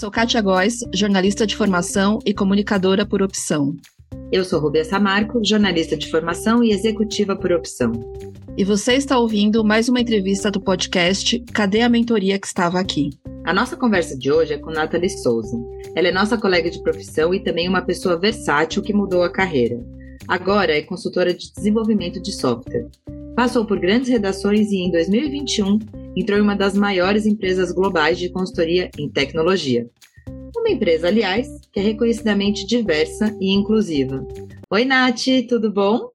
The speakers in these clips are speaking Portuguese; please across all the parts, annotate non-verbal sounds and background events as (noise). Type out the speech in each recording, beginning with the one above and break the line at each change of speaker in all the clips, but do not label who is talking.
sou Kátia Góes, jornalista de formação e comunicadora por opção.
Eu sou Rubia Samarco, jornalista de formação e executiva por opção.
E você está ouvindo mais uma entrevista do podcast Cadê a Mentoria que estava aqui?
A nossa conversa de hoje é com Nathalie Souza. Ela é nossa colega de profissão e também uma pessoa versátil que mudou a carreira. Agora é consultora de desenvolvimento de software. Passou por grandes redações e em 2021 entrou em uma das maiores empresas globais de consultoria em tecnologia. Uma empresa, aliás, que é reconhecidamente diversa e inclusiva. Oi, Nath, tudo bom?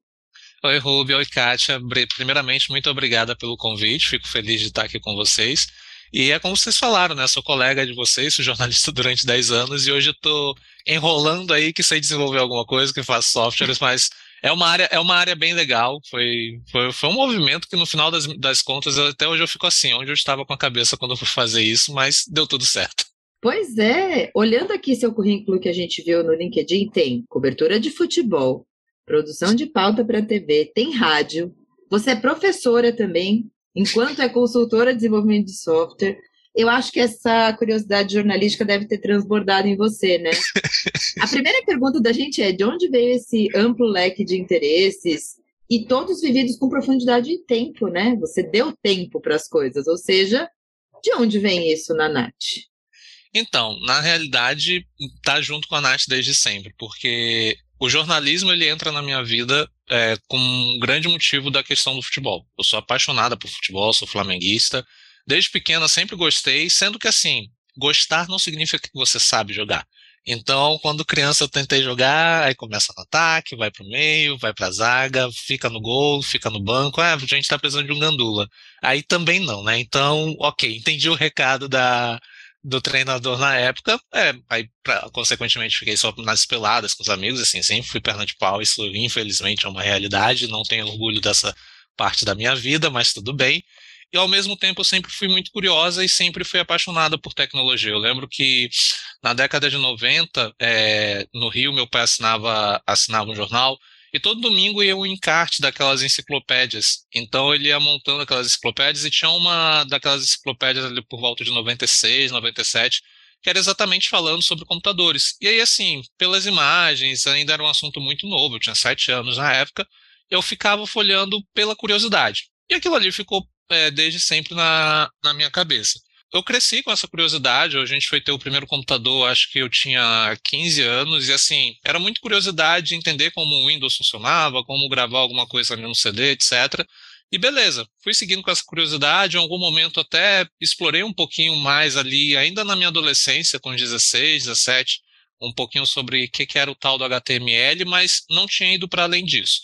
Oi, Ruby, oi, Kátia. Primeiramente, muito obrigada pelo convite, fico feliz de estar aqui com vocês. E é como vocês falaram, né? Sou colega de vocês, sou jornalista (laughs) durante 10 anos e hoje eu estou enrolando aí que sei desenvolver alguma coisa, que faço softwares, mas é uma área, é uma área bem legal. Foi, foi, foi um movimento que no final das, das contas, até hoje eu fico assim, onde eu estava com a cabeça quando eu fui fazer isso, mas deu tudo certo.
Pois é, olhando aqui seu currículo que a gente viu no LinkedIn, tem cobertura de futebol, produção de pauta para TV, tem rádio. Você é professora também, enquanto é consultora de desenvolvimento de software. Eu acho que essa curiosidade jornalística deve ter transbordado em você, né? (laughs) A primeira pergunta da gente é: de onde veio esse amplo leque de interesses e todos vividos com profundidade de tempo, né? Você deu tempo para as coisas, ou seja, de onde vem isso na Nath?
Então, na realidade, tá junto com a Nath desde sempre, porque o jornalismo ele entra na minha vida é, com um grande motivo da questão do futebol. Eu sou apaixonada por futebol, sou flamenguista. Desde pequena sempre gostei, sendo que assim, gostar não significa que você sabe jogar. Então, quando criança eu tentei jogar, aí começa no ataque, vai pro meio, vai pra zaga, fica no gol, fica no banco, ah, a gente tá precisando de um gandula. Aí também não, né? Então, ok, entendi o recado da, do treinador na época, é, aí pra, consequentemente fiquei só nas peladas com os amigos, assim, sempre fui perna de pau, isso infelizmente é uma realidade, não tenho orgulho dessa parte da minha vida, mas tudo bem. E ao mesmo tempo eu sempre fui muito curiosa e sempre fui apaixonada por tecnologia. Eu lembro que na década de 90, é, no Rio, meu pai assinava, assinava um jornal e todo domingo ia um encarte daquelas enciclopédias. Então ele ia montando aquelas enciclopédias e tinha uma daquelas enciclopédias ali por volta de 96, 97, que era exatamente falando sobre computadores. E aí, assim, pelas imagens, ainda era um assunto muito novo, eu tinha sete anos na época, eu ficava folhando pela curiosidade. E aquilo ali ficou é, desde sempre na, na minha cabeça eu cresci com essa curiosidade. A gente foi ter o primeiro computador, acho que eu tinha 15 anos, e assim, era muito curiosidade de entender como o Windows funcionava, como gravar alguma coisa ali no CD, etc. E beleza, fui seguindo com essa curiosidade. Em algum momento até explorei um pouquinho mais ali, ainda na minha adolescência, com 16, 17, um pouquinho sobre o que, que era o tal do HTML, mas não tinha ido para além disso.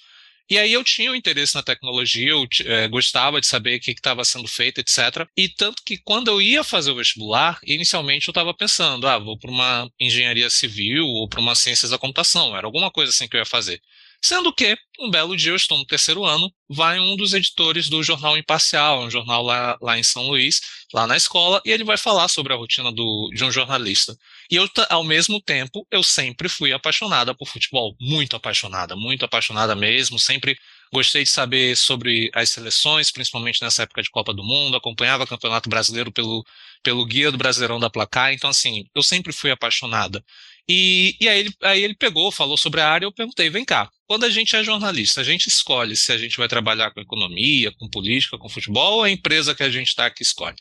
E aí eu tinha um interesse na tecnologia, eu é, gostava de saber o que estava sendo feito, etc. E tanto que quando eu ia fazer o vestibular, inicialmente eu estava pensando, ah, vou para uma engenharia civil ou para uma ciências da computação, era alguma coisa assim que eu ia fazer. Sendo que, um belo dia, eu estou no terceiro ano, vai um dos editores do Jornal Imparcial, um jornal lá, lá em São Luís, lá na escola, e ele vai falar sobre a rotina do, de um jornalista. E eu, ao mesmo tempo, eu sempre fui apaixonada por futebol, muito apaixonada, muito apaixonada mesmo, sempre gostei de saber sobre as seleções, principalmente nessa época de Copa do Mundo, acompanhava o Campeonato Brasileiro pelo, pelo guia do Brasileirão da Placar, então assim, eu sempre fui apaixonada. E, e aí, ele, aí ele pegou, falou sobre a área, eu perguntei, vem cá, quando a gente é jornalista, a gente escolhe se a gente vai trabalhar com economia, com política, com futebol, ou a empresa que a gente está que escolhe?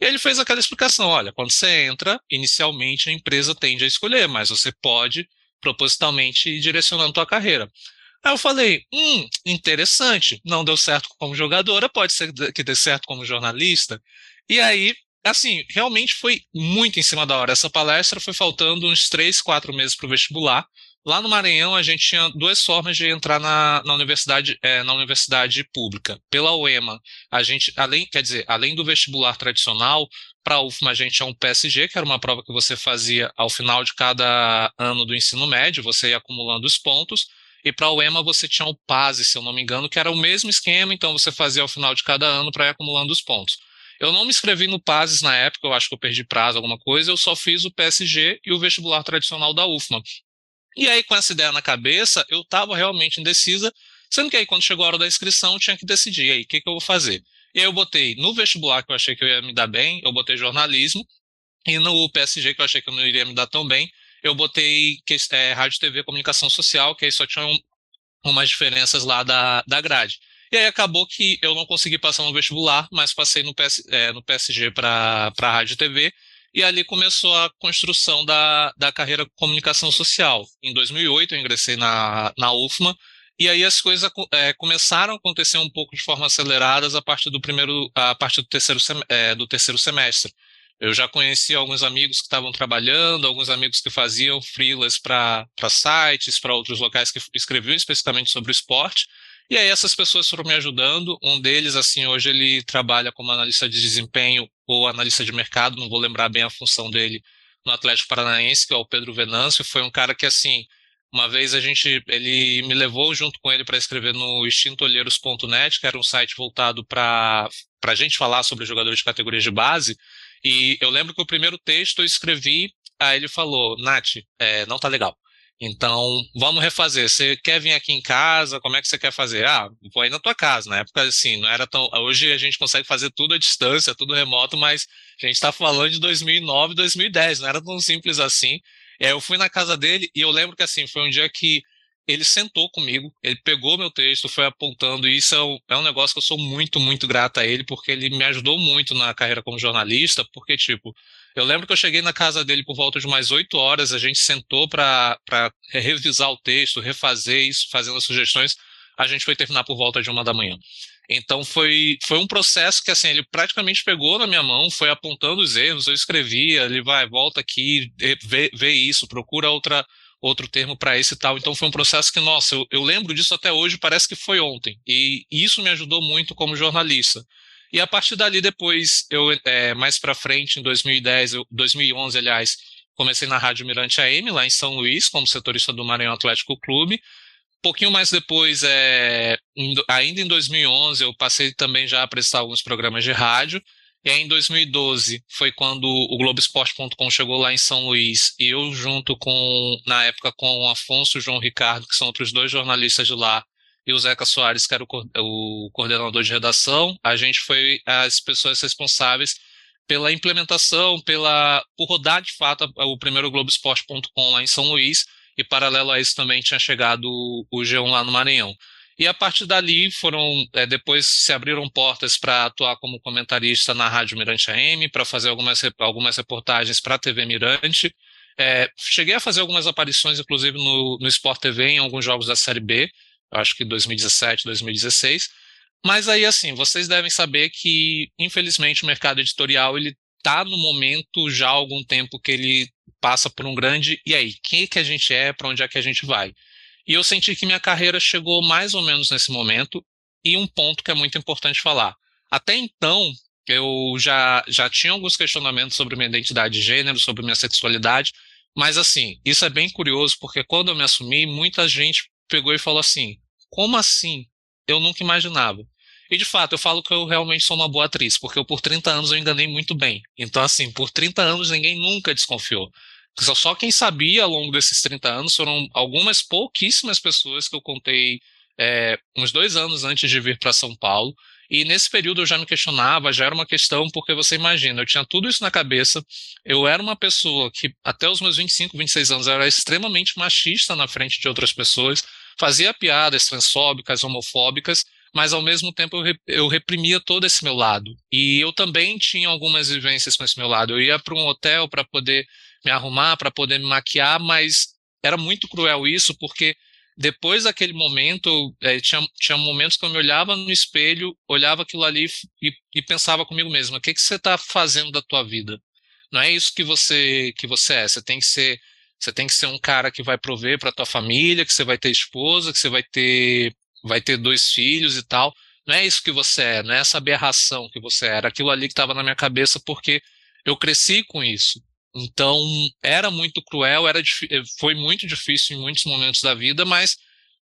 E ele fez aquela explicação: olha, quando você entra, inicialmente a empresa tende a escolher, mas você pode propositalmente ir direcionando a tua carreira. Aí eu falei, hum, interessante, não deu certo como jogadora, pode ser que dê certo como jornalista. E aí, assim, realmente foi muito em cima da hora. Essa palestra foi faltando uns três, quatro meses para o vestibular. Lá no Maranhão, a gente tinha duas formas de entrar na, na universidade, é, na universidade pública. Pela UEMA, a gente, além, quer dizer, além do vestibular tradicional, para a UFMA a gente tinha um PSG, que era uma prova que você fazia ao final de cada ano do ensino médio, você ia acumulando os pontos. E para a UEMA você tinha o PASE, se eu não me engano, que era o mesmo esquema, então você fazia ao final de cada ano para ir acumulando os pontos. Eu não me inscrevi no PASES na época, eu acho que eu perdi prazo, alguma coisa, eu só fiz o PSG e o vestibular tradicional da UFMA. E aí, com essa ideia na cabeça, eu estava realmente indecisa, sendo que aí, quando chegou a hora da inscrição, tinha que decidir, aí, o que, que eu vou fazer? E aí eu botei no vestibular, que eu achei que eu ia me dar bem, eu botei jornalismo, E no PSG, que eu achei que eu não iria me dar tão bem, eu botei é, rádio, TV, comunicação social, que aí só tinha um, umas diferenças lá da, da grade. E aí acabou que eu não consegui passar no vestibular, mas passei no, PS, é, no PSG para rádio e TV, e ali começou a construção da, da carreira comunicação social. Em 2008 eu ingressei na, na UFMA, e aí as coisas é, começaram a acontecer um pouco de forma aceleradas a partir do primeiro, a partir do terceiro, é, do terceiro semestre. Eu já conheci alguns amigos que estavam trabalhando, alguns amigos que faziam freelas para sites, para outros locais que escreviam especificamente sobre esporte. E aí essas pessoas foram me ajudando. Um deles, assim, hoje ele trabalha como analista de desempenho ou analista de mercado, não vou lembrar bem a função dele no Atlético Paranaense, que é o Pedro Venâncio. Foi um cara que, assim, uma vez a gente, ele me levou junto com ele para escrever no extintolheiros.net, que era um site voltado para a gente falar sobre jogadores de categorias de base. E eu lembro que o primeiro texto eu escrevi, aí ele falou, Nath, é, não tá legal. Então, vamos refazer. Você quer vir aqui em casa? Como é que você quer fazer? Ah, vou aí na tua casa. Na época, assim, não era tão. Hoje a gente consegue fazer tudo à distância, tudo remoto, mas a gente está falando de 2009, 2010, não era tão simples assim. E aí eu fui na casa dele e eu lembro que, assim, foi um dia que ele sentou comigo, ele pegou meu texto, foi apontando, e isso é um, é um negócio que eu sou muito, muito grato a ele, porque ele me ajudou muito na carreira como jornalista, porque, tipo, eu lembro que eu cheguei na casa dele por volta de mais oito horas, a gente sentou para revisar o texto, refazer isso, fazendo as sugestões, a gente foi terminar por volta de uma da manhã. Então foi, foi um processo que assim ele praticamente pegou na minha mão, foi apontando os erros, eu escrevia, ele vai, volta aqui, vê, vê isso, procura outra outro termo para esse e tal. Então foi um processo que, nossa, eu, eu, lembro disso até hoje, parece que foi ontem. E isso me ajudou muito como jornalista. E a partir dali, depois, eu é, mais para frente, em 2010, eu, 2011, aliás, comecei na Rádio Mirante AM, lá em São Luís, como setorista do Maranhão Atlético Clube. Pouquinho mais depois, é, ainda em 2011, eu passei também já a prestar alguns programas de rádio. E aí, em 2012, foi quando o Globoesporte.com chegou lá em São Luís, e eu, junto com, na época, com o Afonso e o João Ricardo, que são outros dois jornalistas de lá, e o Zeca Soares, que era o, o coordenador de redação, a gente foi as pessoas responsáveis pela implementação, pela, por rodar de fato o primeiro Globoesporte.com lá em São Luís, e paralelo a isso também tinha chegado o G1 lá no Maranhão. E a partir dali foram, é, depois se abriram portas para atuar como comentarista na Rádio Mirante AM, para fazer algumas, algumas reportagens para a TV Mirante. É, cheguei a fazer algumas aparições, inclusive no, no Sport TV, em alguns jogos da Série B, acho que 2017, 2016. Mas aí, assim, vocês devem saber que, infelizmente, o mercado editorial ele está no momento já há algum tempo que ele passa por um grande. E aí, quem é que a gente é, para onde é que a gente vai? E eu senti que minha carreira chegou mais ou menos nesse momento. E um ponto que é muito importante falar. Até então, eu já, já tinha alguns questionamentos sobre minha identidade de gênero, sobre minha sexualidade. Mas, assim, isso é bem curioso, porque quando eu me assumi, muita gente pegou e falou assim: como assim? Eu nunca imaginava. E de fato, eu falo que eu realmente sou uma boa atriz, porque eu por 30 anos eu enganei muito bem. Então, assim, por 30 anos ninguém nunca desconfiou. Só quem sabia ao longo desses 30 anos foram algumas pouquíssimas pessoas que eu contei é, uns dois anos antes de vir para São Paulo. E nesse período eu já me questionava, já era uma questão, porque você imagina, eu tinha tudo isso na cabeça, eu era uma pessoa que até os meus 25, 26 anos era extremamente machista na frente de outras pessoas, fazia piadas transfóbicas, homofóbicas, mas ao mesmo tempo eu, reprimia todo esse meu lado. E eu também tinha algumas vivências com esse meu lado. Eu ia para um hotel para poder me arrumar, para poder me maquiar, mas era muito cruel isso, porque depois daquele momento, é, tinha, tinha momentos que eu me olhava no espelho, olhava aquilo ali e, e pensava comigo mesmo: o que, que você está fazendo da tua vida? Não é isso que você que você é. Você tem que ser você tem que ser um cara que vai prover para tua família, que você vai ter esposa, que você vai ter vai ter dois filhos e tal. Não é isso que você é, não é essa aberração que você era. Aquilo ali que estava na minha cabeça porque eu cresci com isso. Então, era muito cruel, era eh, foi muito difícil em muitos momentos da vida, mas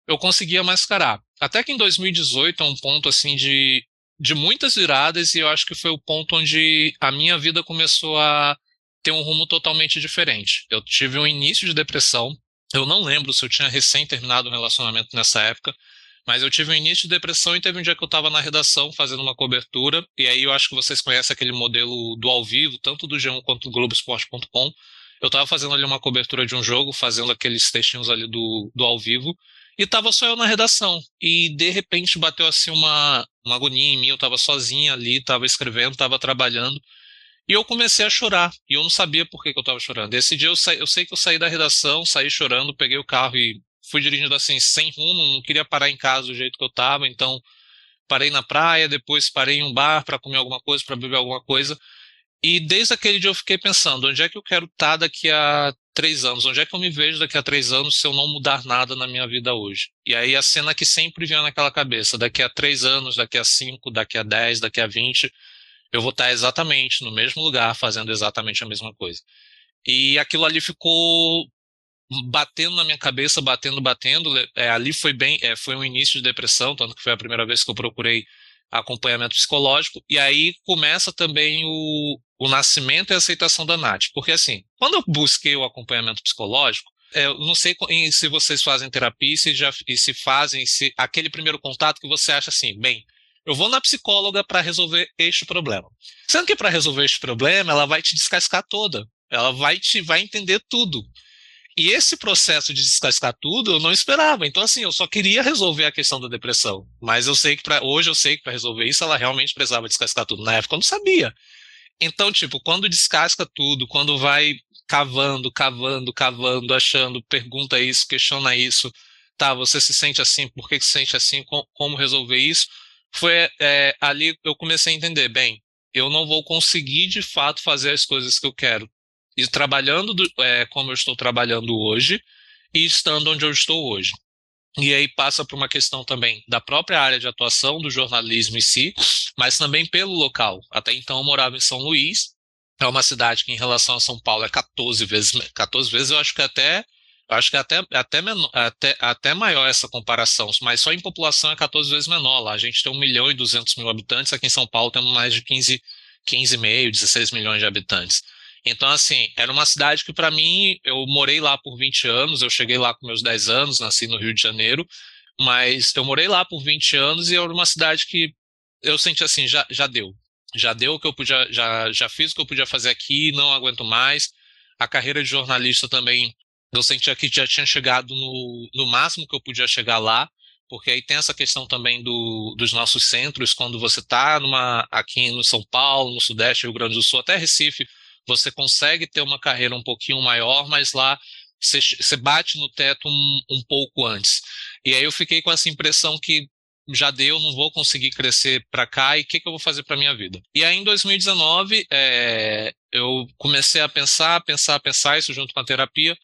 eu conseguia mascarar. Até que em 2018 é um ponto assim de, de muitas viradas e eu acho que foi o ponto onde a minha vida começou a ter um rumo totalmente diferente. Eu tive um início de depressão. Eu não lembro se eu tinha recém terminado um relacionamento nessa época, Mas eu tive um início de depressão e teve um dia que eu estava na redação fazendo uma cobertura, e aí eu acho que vocês conhecem aquele modelo do ao vivo, tanto do G1 quanto do Globoesporte.com. Eu estava fazendo ali uma cobertura de um jogo, fazendo aqueles textinhos ali do, do ao vivo, e tava só eu na redação. E de repente bateu assim uma, uma agonia em mim, eu tava sozinha ali, tava escrevendo, tava trabalhando. E eu comecei a chorar. E eu não sabia por que, que eu tava chorando. Esse dia eu, sa... eu sei que eu saí da redação, saí chorando, peguei o carro e fui dirigindo assim, sem rumo, não queria parar em casa do jeito que eu tava, então parei na praia, depois parei em um bar para comer alguma coisa, para beber alguma coisa. E desde aquele dia eu fiquei pensando, onde é que eu quero estar tá daqui a três anos? Onde é que eu me vejo daqui a três anos se eu não mudar nada na minha vida hoje? E aí a cena que sempre vinha naquela cabeça, daqui a três anos, daqui a cinco, daqui a dez, daqui a vinte, eu vou estar exatamente no mesmo lugar, fazendo exatamente a mesma coisa. E aquilo ali ficou batendo na minha cabeça, batendo, batendo. É, ali foi bem, é, foi um início de depressão, tanto que foi a primeira vez que eu procurei acompanhamento psicológico. E aí começa também o, o nascimento e a aceitação da Nath. Porque assim, quando eu busquei o acompanhamento psicológico, é, eu não sei se vocês fazem terapia e se, já, e se fazem se, aquele primeiro contato que você acha assim, bem, eu vou na psicóloga para resolver este problema. Sendo que para resolver este problema, ela vai te descascar toda. Ela vai te vai entender tudo. E esse processo de descascar tudo eu não esperava. Então, assim, eu só queria resolver a questão da depressão. Mas eu sei que para hoje eu sei que para resolver isso ela realmente precisava descascar tudo. Na época eu não sabia. Então, tipo, quando descasca tudo, quando vai cavando, cavando, cavando, achando, pergunta isso, questiona isso, tá, você se sente assim, por que, se sente assim, como resolver isso, foi é, ali eu comecei a entender, bem, eu não vou conseguir de fato fazer as coisas que eu quero. E trabalhando do, é, como eu estou trabalhando hoje e estando onde eu estou hoje. E aí passa por uma questão também da própria área de atuação do jornalismo em si, mas também pelo local. Até então eu morava em São Luís, é uma cidade que em relação a São Paulo é 14 vezes, 14 vezes eu acho que até acho que até, até, menor, até, até maior essa comparação, mas só em população é 14 vezes menor. Lá a gente tem 1 milhão e 200 mil habitantes, aqui em São Paulo temos mais de 15, 15,5, 16 milhões de habitantes. Então, assim, era uma cidade que, para mim, eu morei lá por 20 anos, eu cheguei lá com meus 10 anos, nasci no Rio de Janeiro, mas eu morei lá por 20 anos e era uma cidade que eu senti assim, já, já deu. Já deu o que eu podia, já, já fiz o que eu podia fazer aqui, não aguento mais. A carreira de jornalista também, eu sentia que já tinha chegado no, no máximo que eu podia chegar lá, porque aí tem essa questão também do, dos nossos centros, quando você está aqui no São Paulo, no Sudeste, Rio Grande do Sul, até Recife, você consegue ter uma carreira um pouquinho maior, mas lá você, você bate no teto um, um pouco antes. E aí eu fiquei com essa impressão que já deu, não vou conseguir crescer para cá e o que, que eu vou fazer para minha vida? E aí em 2019 é, eu comecei a pensar, pensar, pensar isso junto com a terapia.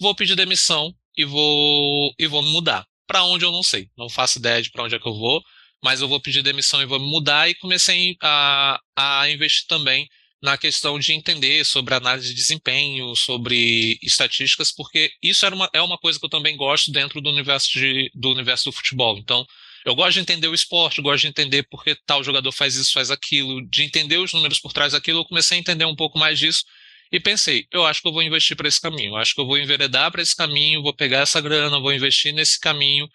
Vou pedir demissão e vou e vou me mudar. Para onde eu não sei, não faço ideia de para onde é que eu vou, mas eu vou pedir demissão e vou me mudar e comecei a, a investir também na questão de entender sobre análise de desempenho, sobre estatísticas, porque isso era uma, é uma coisa que eu também gosto dentro do universo, de, do universo do futebol. Então, eu gosto de entender o esporte, gosto de entender por que tal jogador faz isso, faz aquilo, de entender os números por trás daquilo. Eu comecei a entender um pouco mais disso e pensei, eu acho que eu vou investir para esse caminho, eu acho que eu vou enveredar para esse caminho, vou pegar essa grana, vou investir nesse caminho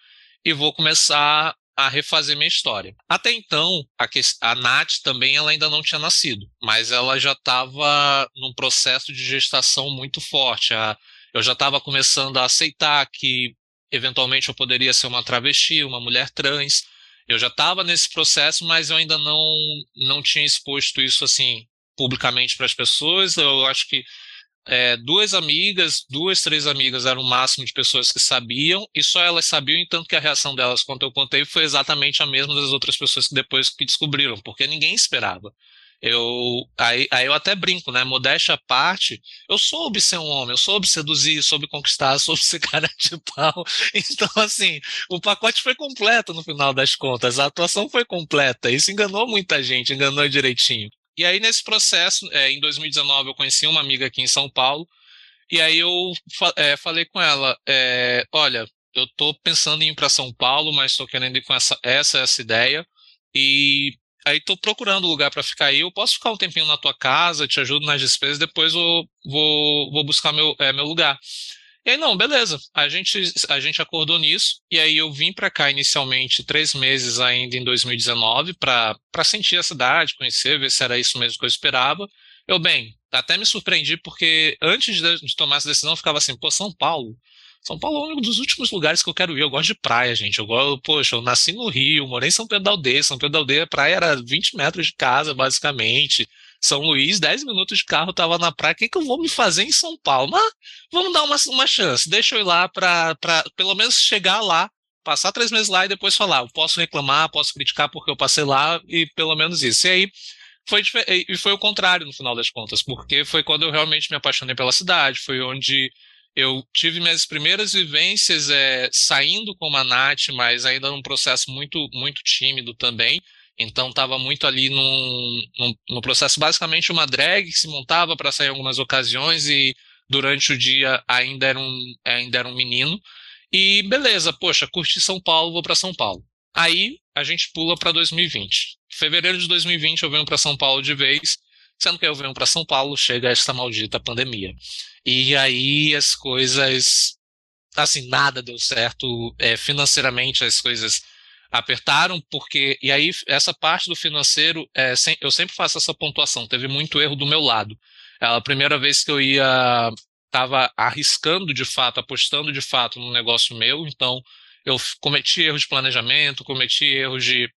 e vou começar a refazer minha história. Até então, a, que, a Nath também ela ainda não tinha nascido, mas ela já estava num processo de gestação muito forte. A, eu já estava começando a aceitar que eventualmente eu poderia ser uma travesti, uma mulher trans. Eu já estava nesse processo, mas eu ainda não não tinha exposto isso assim publicamente para as pessoas. Eu acho que é, duas amigas, duas, três amigas eram o máximo de pessoas que sabiam, e só elas sabiam, entanto que a reação delas quando eu contei foi exatamente a mesma das outras pessoas que depois que descobriram, porque ninguém esperava. Eu, aí, aí eu até brinco, né? Modéstia à parte, eu soube ser um homem, eu soube seduzir, soube conquistar, (laughs) soube ser cara de pau. Então, assim, o pacote foi completo no final das contas, a atuação foi completa. Isso enganou muita gente, enganou direitinho. E aí, nesse processo, é, em 2019, eu conheci uma amiga aqui em São Paulo, e aí eu é, falei com ela: é, olha, eu estou pensando em ir para São Paulo, mas estou querendo ir com essa, essa, essa ideia, e aí estou procurando lugar para ficar aí. Eu posso ficar um tempinho na tua casa, te ajudo nas despesas, depois eu vou, vou buscar meu, é, meu lugar. E aí, não, beleza. A gente, a gente acordou nisso. E aí eu vim para cá inicialmente três meses ainda em 2019 para sentir a cidade, conhecer, ver se era isso mesmo que eu esperava. Eu, bem, até me surpreendi porque antes de, de tomar essa decisão eu ficava assim, pô, São Paulo. São Paulo é um dos últimos lugares que eu quero ir. Eu gosto de praia, gente. Eu gosto, poxa, eu nasci no Rio, morei em São Pedro da Aldeia. São Pedro da Aldeia, a praia era 20 metros de casa, basicamente. São Luís, 10 minutos de carro, tava na praia. O que, que eu vou me fazer em São Paulo? Mas vamos dar uma, uma chance. Deixa eu ir lá para pelo menos chegar lá, passar três meses lá e depois falar. Eu posso reclamar, posso criticar porque eu passei lá e pelo menos isso. E aí foi, e foi o contrário no final das contas, porque foi quando eu realmente me apaixonei pela cidade, foi onde eu tive minhas primeiras vivências é, saindo como a Nath, mas ainda num processo muito, muito tímido também. Então estava muito ali num, num, num, processo basicamente uma drag que se montava para sair em algumas ocasiões e durante o dia ainda era um, ainda era um menino. E beleza, poxa, curti São Paulo, vou para São Paulo. Aí a gente pula para 2020. Em fevereiro de 2020 eu venho para São Paulo de vez, sendo que eu venho para São Paulo, chega esta maldita pandemia. E aí as coisas, assim, nada deu certo é, financeiramente, as coisas apertaram, porque. E aí, essa parte do financeiro, é, eu sempre faço essa pontuação. Teve muito erro do meu lado. É a primeira vez que eu ia. Estava arriscando de fato, apostando de fato no negócio meu, então eu cometi erros de planejamento, cometi erros de,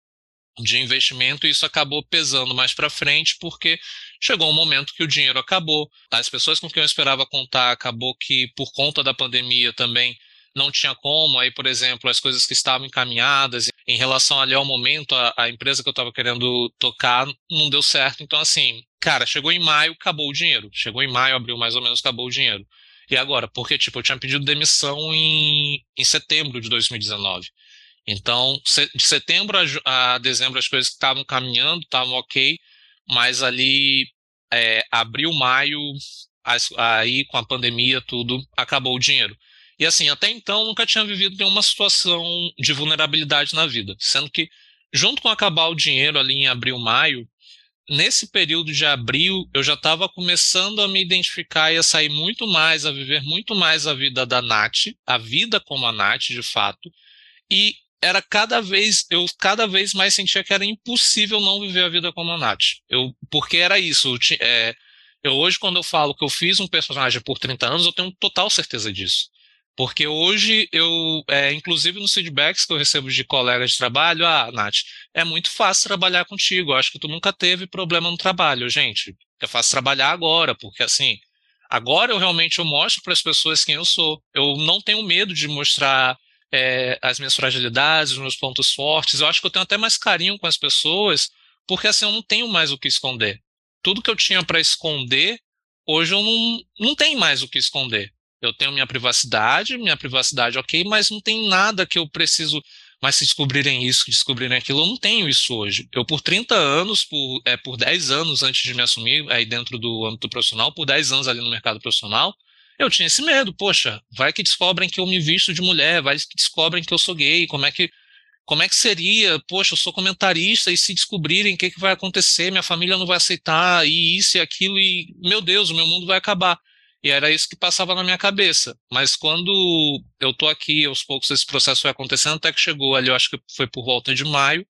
de investimento, e isso acabou pesando mais para frente, porque chegou um momento que o dinheiro acabou, as pessoas com quem eu esperava contar acabou que, por conta da pandemia também, não tinha como, aí, por exemplo, as coisas que estavam encaminhadas em relação ali ao momento, a, a empresa que eu estava querendo tocar não deu certo. Então, assim, cara, chegou em maio, acabou o dinheiro. Chegou em maio, abril mais ou menos, acabou o dinheiro. E agora? Porque, tipo, eu tinha pedido demissão em, em setembro de 2019. Então, de setembro a, a dezembro as coisas estavam caminhando, estavam ok, mas ali, é, abril, maio, as, aí com a pandemia, tudo, acabou o dinheiro. E assim, até então nunca tinha vivido nenhuma situação de vulnerabilidade na vida, sendo que junto com acabar o dinheiro ali em abril, maio, nesse período de abril eu já estava começando a me identificar e a sair muito mais, a viver muito mais a vida da Nath, a vida como a Nath, de fato, e era cada vez, eu cada vez mais sentia que era impossível não viver a vida como a Nath. Eu, porque era isso, eu, é, eu hoje quando eu falo que eu fiz um personagem por 30 anos, eu tenho total certeza disso. Porque hoje eu, é, inclusive nos feedbacks que eu recebo de colegas de trabalho, ah, Nath, é muito fácil trabalhar contigo. Acho que tu nunca teve problema no trabalho, gente. É fácil trabalhar agora, porque assim, agora eu realmente eu mostro para as pessoas quem eu sou. Eu não tenho medo de mostrar é, as minhas fragilidades, os meus pontos fortes. Eu acho que eu tenho até mais carinho com as pessoas, porque assim eu não tenho mais o que esconder. Tudo que eu tinha para esconder, hoje eu não, não tenho mais o que esconder. Eu tenho minha privacidade, minha privacidade ok, mas não tem nada que eu preciso. Mas se descobrirem isso, descobrirem aquilo, eu não tenho isso hoje. Eu, por 30 anos, por, é, por 10 anos antes de me assumir aí dentro do âmbito profissional, por 10 anos ali no mercado profissional, eu tinha esse medo. Poxa, vai que descobrem que eu me visto de mulher, vai que descobrem que eu sou gay, como é que. Como é que seria? Poxa, eu sou comentarista e se descobrirem o que, que vai acontecer, minha família não vai aceitar, e isso e aquilo, e meu Deus, o meu mundo vai acabar. E era isso que passava na minha cabeça. Mas quando eu tô aqui, aos poucos esse processo foi acontecendo, até que chegou ali, eu acho que foi por volta de maio.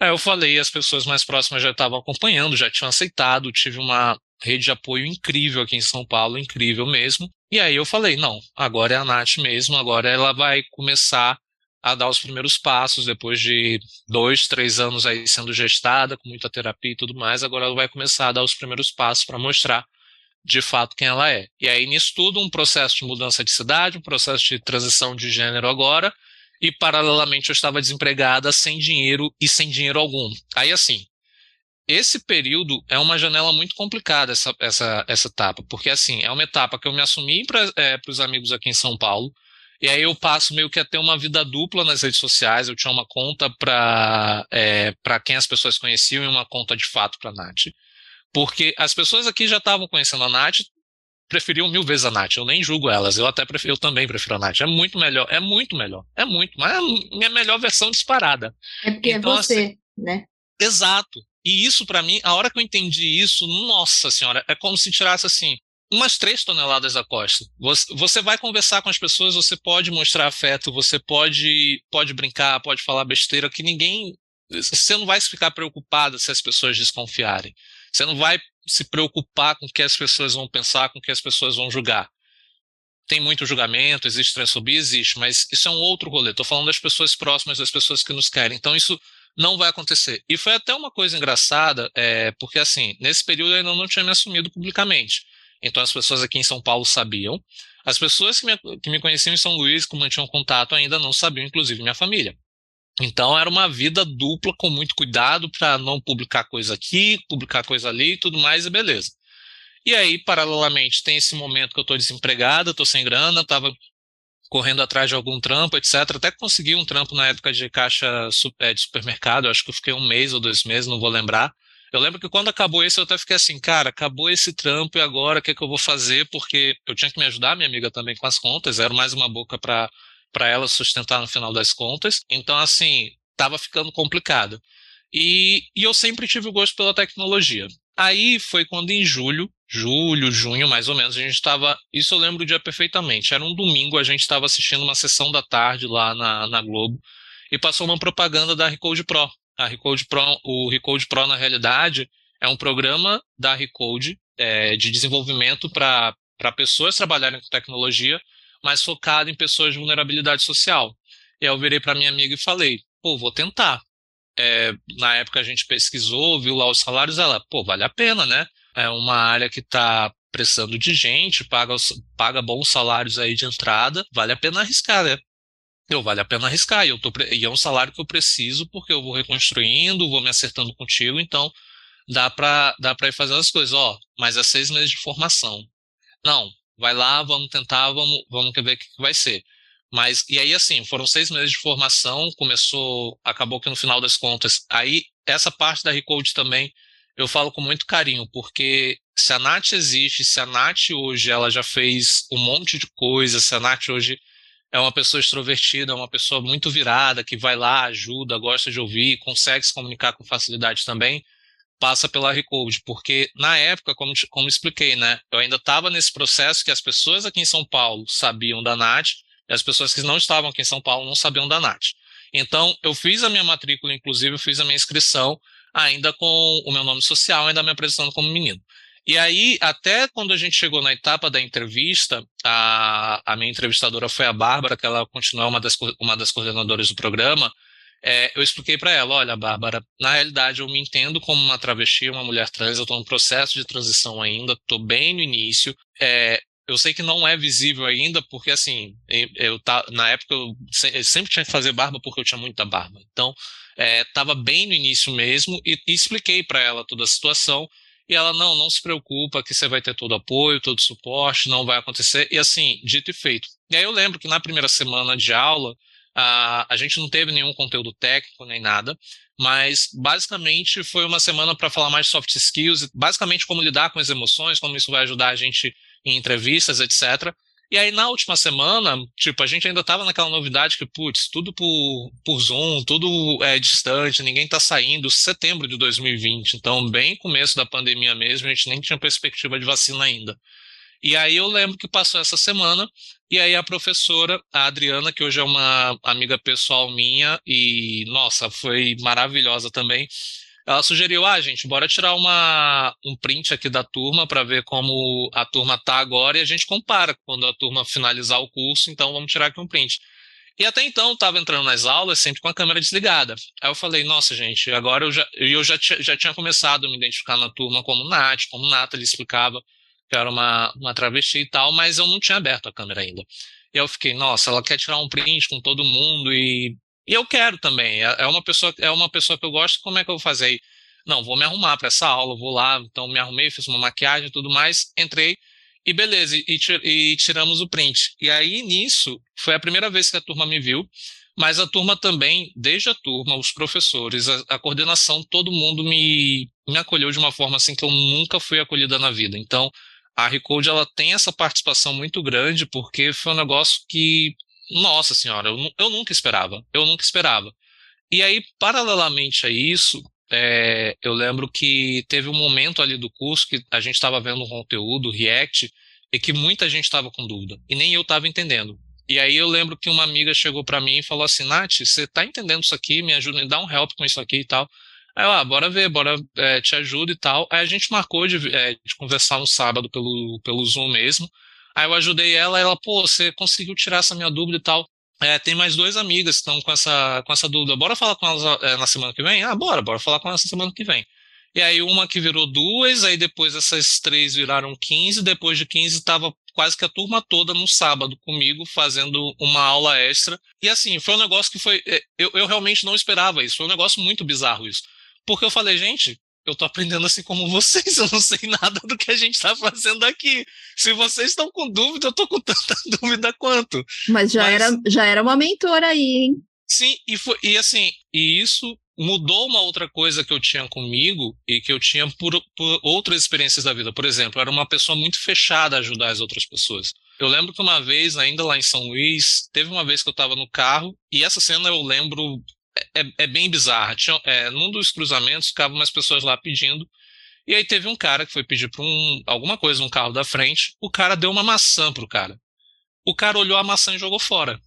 Aí eu falei, as pessoas mais próximas já estavam acompanhando, já tinham aceitado, tive uma rede de apoio incrível aqui em São Paulo, incrível mesmo. E aí eu falei, não, agora é a Nath mesmo, agora ela vai começar a dar os primeiros passos, depois de dois, três anos aí sendo gestada, com muita terapia e tudo mais, agora ela vai começar a dar os primeiros passos para mostrar de fato quem ela é. E aí, nisso tudo, um processo de mudança de cidade, um processo de transição de gênero agora, e paralelamente eu estava desempregada, sem dinheiro e sem dinheiro algum. Aí, assim, esse período é uma janela muito complicada, essa, essa, essa etapa, porque, assim, é uma etapa que eu me assumi para é, os amigos aqui em São Paulo, e aí eu passo meio que a ter uma vida dupla nas redes sociais. Eu tinha uma conta para é, quem as pessoas conheciam e uma conta de fato para Nath. Porque as pessoas aqui já estavam conhecendo a Nath, preferiam mil vezes a Nath. Eu nem julgo elas. Eu até prefiro, eu também prefiro a Nath. É muito melhor, é muito melhor. É muito, mas é a minha melhor versão disparada.
É porque é então, é você, assim, né?
Exato. E isso para mim, a hora que eu entendi isso, nossa senhora, é como se tirasse assim, umas três toneladas da costa. Você, você vai conversar com as pessoas, você pode mostrar afeto, você pode, pode brincar, pode falar besteira, que ninguém. Você não vai ficar preocupado se as pessoas desconfiarem. Você não vai se preocupar com o que as pessoas vão pensar, com o que as pessoas vão julgar. Tem muito julgamento, existe transfobia, existe, mas isso é um outro rolê. Estou falando das pessoas próximas, das pessoas que nos querem. Então isso não vai acontecer. E foi até uma coisa engraçada, é, porque assim, nesse período eu ainda não tinha me assumido publicamente. Então as pessoas aqui em São Paulo sabiam. As pessoas que me, que me conheciam em São Luís, que mantinham contato, ainda não sabiam, inclusive minha família. Então era uma vida dupla com muito cuidado para não publicar coisa aqui, publicar coisa ali e tudo mais, e beleza. E aí, paralelamente, tem esse momento que eu estou desempregada, estou sem grana, estava correndo atrás de algum trampo, etc. Até consegui um trampo na época de caixa é, de supermercado, acho que eu fiquei um mês ou dois meses, não vou lembrar. Eu lembro que quando acabou esse, eu até fiquei assim, cara, acabou esse trampo e agora o que, é que eu vou fazer? Porque eu tinha que me ajudar, minha amiga também, com as contas, era mais uma boca para ela sustentar no final das contas. Então, assim, estava ficando complicado. E, e eu sempre tive o gosto pela tecnologia. Aí foi quando em julho, julho, junho, mais ou menos, a gente estava. Isso eu lembro o dia perfeitamente. Era um domingo, a gente estava assistindo uma sessão da tarde lá na, na Globo e passou uma propaganda da Recode Pro. A Recode Pro, o Recode Pro, na realidade, é um programa da Recode é, de desenvolvimento para pessoas trabalharem com tecnologia, mas focado em pessoas de vulnerabilidade social. E aí eu virei para minha amiga e falei, pô, vou tentar. É, na época a gente pesquisou, viu lá os salários, ela, pô, vale a pena, né? É uma área que está precisando de gente, paga, paga bons salários aí de entrada, vale a pena arriscar, né? eu vale a pena arriscar, e, eu tô, e é um salário que eu preciso porque eu vou reconstruindo, vou me acertando contigo, então dá para dá ir fazendo as coisas, ó, mas é seis meses de formação. Não, vai lá, vamos tentar, vamos, vamos ver o que, que vai ser. Mas, e aí assim, foram seis meses de formação, começou, acabou que no final das contas, aí essa parte da Recode também, eu falo com muito carinho, porque se a Nath existe, se a Nath hoje ela já fez um monte de coisa, se a Nath hoje é uma pessoa extrovertida, é uma pessoa muito virada, que vai lá, ajuda, gosta de ouvir, consegue se comunicar com facilidade também, passa pela Recode, porque na época, como, como expliquei, né, eu ainda estava nesse processo que as pessoas aqui em São Paulo sabiam da NAT, e as pessoas que não estavam aqui em São Paulo não sabiam da NAT. Então, eu fiz a minha matrícula, inclusive, eu fiz a minha inscrição ainda com o meu nome social, ainda me apresentando como menino. E aí, até quando a gente chegou na etapa da entrevista, a, a minha entrevistadora foi a Bárbara, que ela continua uma das, uma das coordenadoras do programa. É, eu expliquei para ela: olha, Bárbara, na realidade eu me entendo como uma travesti, uma mulher trans, eu estou no processo de transição ainda, estou bem no início. É, eu sei que não é visível ainda, porque assim, eu tá, na época eu, sempre tinha que fazer barba porque eu tinha muita barba. Então, estava é, bem no início mesmo e, e expliquei para ela toda a situação. E ela, não, não se preocupa que você vai ter todo apoio, todo suporte, não vai acontecer. E assim, dito e feito. E aí eu lembro que na primeira semana de aula, a, a gente não teve nenhum conteúdo técnico nem nada, mas basicamente foi uma semana para falar mais de soft skills, basicamente como lidar com as emoções, como isso vai ajudar a gente em entrevistas, etc. E aí, na última semana, tipo, a gente ainda tava naquela novidade que, putz, tudo por, por Zoom, tudo é distante, ninguém tá saindo, setembro de 2020, então bem começo da pandemia mesmo, a gente nem tinha perspectiva de vacina ainda. E aí eu lembro que passou essa semana, e aí a professora, a Adriana, que hoje é uma amiga pessoal minha, e nossa, foi maravilhosa também, ela sugeriu, ah, gente, bora tirar uma, um print aqui da turma para ver como a turma tá agora e a gente compara quando a turma finalizar o curso, então vamos tirar aqui um print. E até então estava entrando nas aulas sempre com a câmera desligada. Aí eu falei, nossa, gente, agora eu já, eu já, já tinha começado a me identificar na turma como Nath, como Nata, ele explicava que era uma, uma travesti e tal, mas eu não tinha aberto a câmera ainda. E eu fiquei, nossa, ela quer tirar um print com todo mundo e e eu quero também. É, é uma pessoa, é uma pessoa que eu gosto. Como é que eu vou fazer? Não, vou me arrumar para essa aula, vou lá. Então me arrumei, fiz uma maquiagem e tudo mais. Entrei e beleza, e, e, tiramos o print. E aí nisso foi a primeira vez que a turma me viu. Mas a turma também, desde a turma, os professores, a, a coordenação, todo mundo me, me acolheu de uma forma assim que eu nunca fui acolhida na vida. Então, a Recode ela tem essa participação muito grande porque foi um negócio que nossa senhora, eu, eu nunca esperava, eu nunca esperava. E aí, paralelamente a isso, é, eu lembro que teve um momento ali do curso que a gente estava vendo um conteúdo, React, e que muita gente estava com dúvida, e nem eu estava entendendo. E aí eu lembro que uma amiga chegou para mim e falou assim, Nath, você tá entendendo isso aqui? Me ajuda, me dá um help com isso aqui e tal. Aí eu, ah, bora ver, bora, é, te ajuda e tal. Aí a gente marcou de, é, de conversar no sábado pelo, pelo Zoom mesmo. Aí eu ajudei ela, ela, pô, você conseguiu tirar essa minha dúvida e tal. É, tem mais duas amigas que estão com essa, com essa dúvida. Bora falar com elas é, na semana que vem? Ah, bora, bora falar com elas na semana que vem. E aí uma que virou duas, aí depois essas três viraram 15, depois de 15 estava quase que a turma toda no sábado comigo fazendo uma aula extra. E assim, foi um negócio que foi. É, eu, eu realmente não esperava isso, foi um negócio muito bizarro isso. Porque eu falei, gente, eu tô aprendendo assim como vocês, eu não sei nada do que a gente está fazendo aqui. Se vocês estão com dúvida, eu tô com tanta (laughs) dúvida quanto.
Mas já, Mas, era, já era uma mentora aí, hein?
Sim, e, foi, e assim, e isso mudou uma outra coisa que eu tinha comigo e que eu tinha por, por outras experiências da vida. Por exemplo, eu era uma pessoa muito fechada a ajudar as outras pessoas. Eu lembro que uma vez, ainda lá em São Luís, teve uma vez que eu estava no carro, e essa cena eu lembro é, é bem bizarra. Tinha, é, num dos cruzamentos ficavam umas pessoas lá pedindo. E aí teve um cara que foi pedir para um, alguma coisa no carro da frente. O cara deu uma maçã pro cara. O cara olhou a maçã e jogou fora.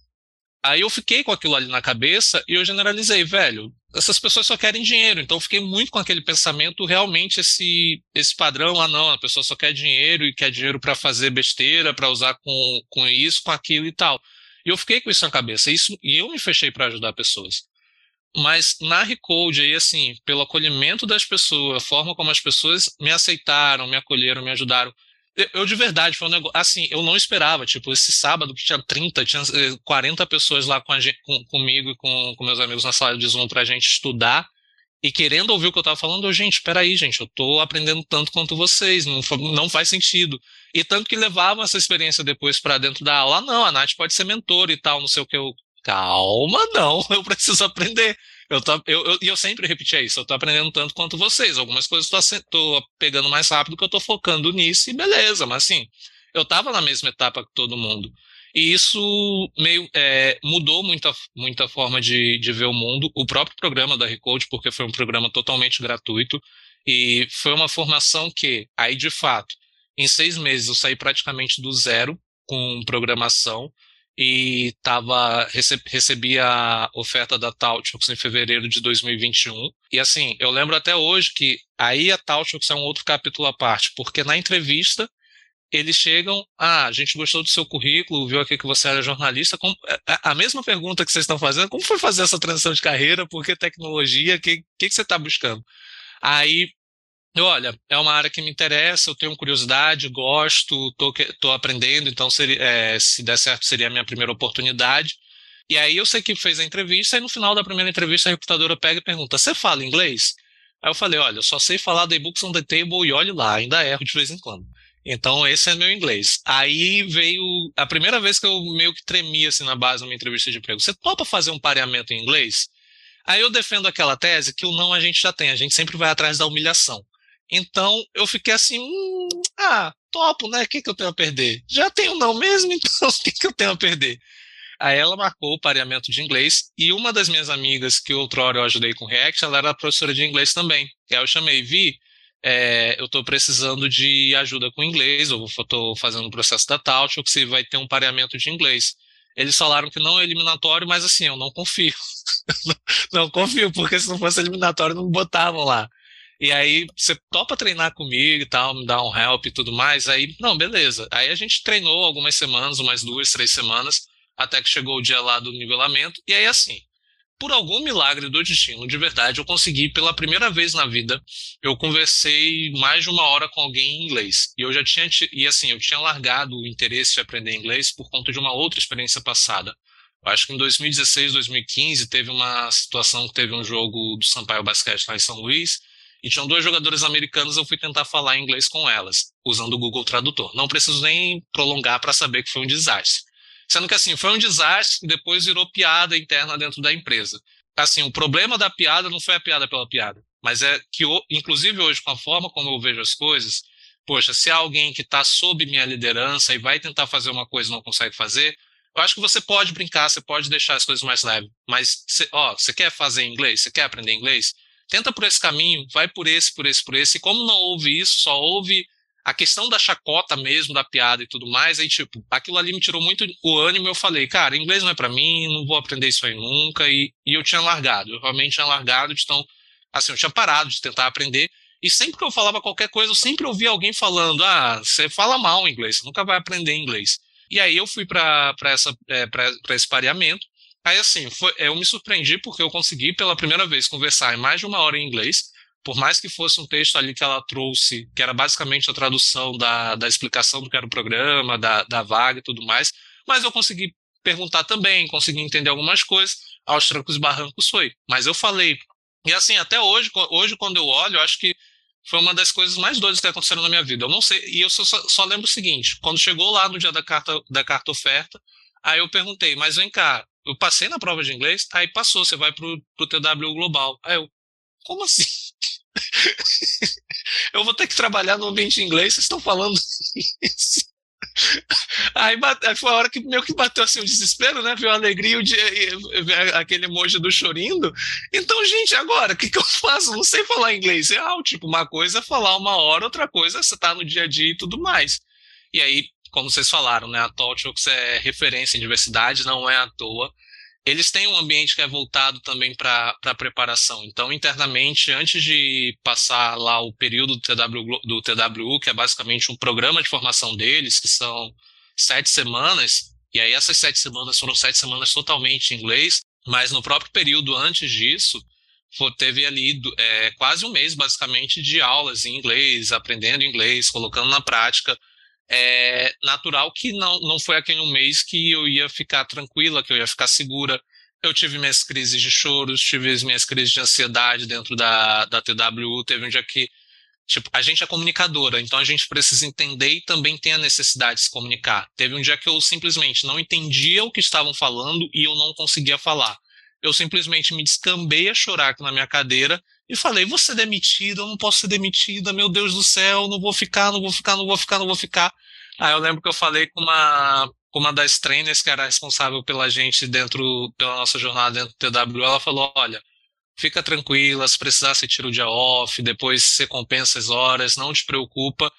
Aí eu fiquei com aquilo ali na cabeça e eu generalizei, velho. Essas pessoas só querem dinheiro, então eu fiquei muito com aquele pensamento, realmente esse esse padrão, ah não, a pessoa só quer dinheiro e quer dinheiro para fazer besteira, para usar com, com isso, com aquilo e tal. E eu fiquei com isso na cabeça, isso, e eu me fechei para ajudar pessoas. Mas na Recode, aí, assim, pelo acolhimento das pessoas, a forma como as pessoas me aceitaram, me acolheram, me ajudaram. Eu, de verdade, foi um negócio. Assim, eu não esperava. Tipo, esse sábado que tinha 30, tinha 40 eh, pessoas lá com, gente, com comigo e com, com meus amigos na sala de Zoom pra gente estudar e querendo ouvir o que eu estava falando, eu, gente, peraí, gente, eu estou aprendendo tanto quanto vocês, não, não faz sentido. E tanto que levavam essa experiência depois para dentro da aula, ah, não, a Nath pode ser mentor e tal, não sei o que, eu, calma, não, (laughs) eu preciso aprender. Eu, tô, eu, eu, eu sempre repetia isso, eu tô aprendendo tanto quanto vocês. Algumas coisas eu tô, tô pegando mais rápido que eu tô focando nisso e beleza, mas assim, eu tava na mesma etapa que todo mundo. E isso meio é, mudou muita, muita forma de, de ver o mundo. O próprio programa da Recode, porque foi um programa totalmente gratuito, e foi uma formação que, aí de fato, em seis meses eu saí praticamente do zero com programação e tava, receb, recebi a oferta da Tautix em fevereiro de 2021. E assim, eu lembro até hoje que aí a Tautix é um outro capítulo à parte, porque na entrevista eles chegam, ah, a gente gostou do seu currículo, viu aqui que você era jornalista, como, a, é, é, a, mesma pergunta que vocês estão fazendo, como foi fazer essa transição de carreira, por que tecnologia, o que, que, que você está buscando? Aí Olha, é uma área que me interessa, eu tenho curiosidade, gosto, estou aprendendo, então seria, é, se der certo seria a minha primeira oportunidade. E aí eu sei que fez a entrevista, e no final da primeira entrevista a recrutadora pega e pergunta: Você fala inglês? Aí eu falei: Olha, eu só sei falar da books on the table e olhe lá, ainda erro de vez em quando. Então esse é meu inglês. Aí veio a primeira vez que eu meio que tremia assim na base minha entrevista de emprego. Você topa fazer um pareamento em inglês? Aí eu defendo aquela tese que o não a gente já tem, a gente sempre vai atrás da humilhação. Então eu fiquei assim, hum, ah, topo, né? O que, que eu tenho a perder? Já tenho não mesmo, (laughs) então o que, que eu tenho a perder? Aí ela marcou o pareamento de inglês e uma das minhas amigas que outrora eu ajudei com React, ela era professora de inglês também. Aí eu chamei, Vi, é, eu estou precisando de ajuda com inglês, eu estou fazendo o processo da Taut, que você vai ter um pareamento de inglês. Eles falaram que não é eliminatório, mas assim, eu não confio. (laughs) não confio, porque se não fosse eliminatório, não botavam lá. E aí você topa treinar comigo e tal, me dar um help e tudo mais. Aí, não, beleza. Aí a gente treinou algumas semanas, umas duas, três semanas, até que chegou o dia lá do nivelamento. E aí, assim, por algum milagre do destino, de verdade, eu consegui, pela primeira vez na vida, eu conversei mais de uma hora com alguém em inglês. E eu já tinha, e assim, eu tinha largado o interesse de aprender inglês por conta de uma outra experiência passada. Eu acho que em 2016, 2015, teve uma situação que teve um jogo do Sampaio Basquete lá em São Luís, e tinham duas jogadoras americanas, eu fui tentar falar inglês com elas, usando o Google Tradutor. Não preciso nem prolongar para saber que foi um desastre. Sendo que assim, foi um desastre depois virou piada interna dentro da empresa. Assim, o problema da piada não foi a piada pela piada, mas é que, inclusive hoje, com a forma como eu vejo as coisas, poxa, se há alguém que está sob minha liderança e vai tentar fazer uma coisa e não consegue fazer, eu acho que você pode brincar, você pode deixar as coisas mais leves. Mas, cê, ó, você quer fazer inglês? Você quer aprender inglês? Tenta por esse caminho, vai por esse, por esse, por esse. E como não houve isso, só houve a questão da chacota mesmo, da piada e tudo mais, aí, tipo, aquilo ali me tirou muito o ânimo. Eu falei, cara, inglês não é para mim, não vou aprender isso aí nunca. E, e eu tinha largado, eu realmente tinha largado, então, assim, eu tinha parado de tentar aprender. E sempre que eu falava qualquer coisa, eu sempre ouvia alguém falando: ah, você fala mal inglês, você nunca vai aprender inglês. E aí eu fui para é, esse pareamento. Aí, assim, foi, eu me surpreendi porque eu consegui pela primeira vez conversar em mais de uma hora em inglês por mais que fosse um texto ali que ela trouxe, que era basicamente a tradução da, da explicação do que era o programa, da, da vaga e tudo mais, mas eu consegui perguntar também, consegui entender algumas coisas, aos trancos e barrancos foi. Mas eu falei. E assim, até hoje, hoje quando eu olho, eu acho que foi uma das coisas mais doidas que aconteceram na minha vida. Eu não sei, e eu só, só lembro o seguinte: quando chegou lá no dia da carta, da carta oferta, aí eu perguntei, mas vem cá, eu passei na prova de inglês, aí passou, você vai pro, pro TW Global. Aí eu, como assim? (laughs) eu vou ter que trabalhar no ambiente inglês, vocês estão falando isso. Aí, aí foi a hora que meio que bateu assim o desespero, né? Viu a alegria, aquele emoji do chorindo. Então, gente, agora, o que, que eu faço? Não sei falar inglês. Ah, tipo, uma coisa é falar uma hora, outra coisa é você tá no dia a dia e tudo mais. E aí, como vocês falaram, né? A Talkshows é referência em diversidade, não é à toa eles têm um ambiente que é voltado também para a preparação. Então, internamente, antes de passar lá o período do, TW, do TWU, que é basicamente um programa de formação deles, que são sete semanas, e aí essas sete semanas foram sete semanas totalmente em inglês, mas no próprio período antes disso, teve ali é, quase um mês, basicamente, de aulas em inglês, aprendendo inglês, colocando na prática é natural que não, não foi aquele um mês que eu ia ficar tranquila, que eu ia ficar segura. Eu tive minhas crises de choros, tive as minhas crises de ansiedade dentro da, da TWU. Teve um dia que, tipo, a gente é comunicadora, então a gente precisa entender e também tem a necessidade de se comunicar. Teve um dia que eu simplesmente não entendia o que estavam falando e eu não conseguia falar. Eu simplesmente me descambei a chorar aqui na minha cadeira e falei: vou ser demitida, eu não posso ser demitida, meu Deus do céu, não vou ficar, não vou ficar, não vou ficar, não vou ficar. Aí eu lembro que eu falei com uma, com uma das trainers que era responsável pela gente dentro, pela nossa jornada dentro do TW, ela falou: olha, fica tranquila, se precisar você tira o dia off, depois você compensa as horas, não te preocupa.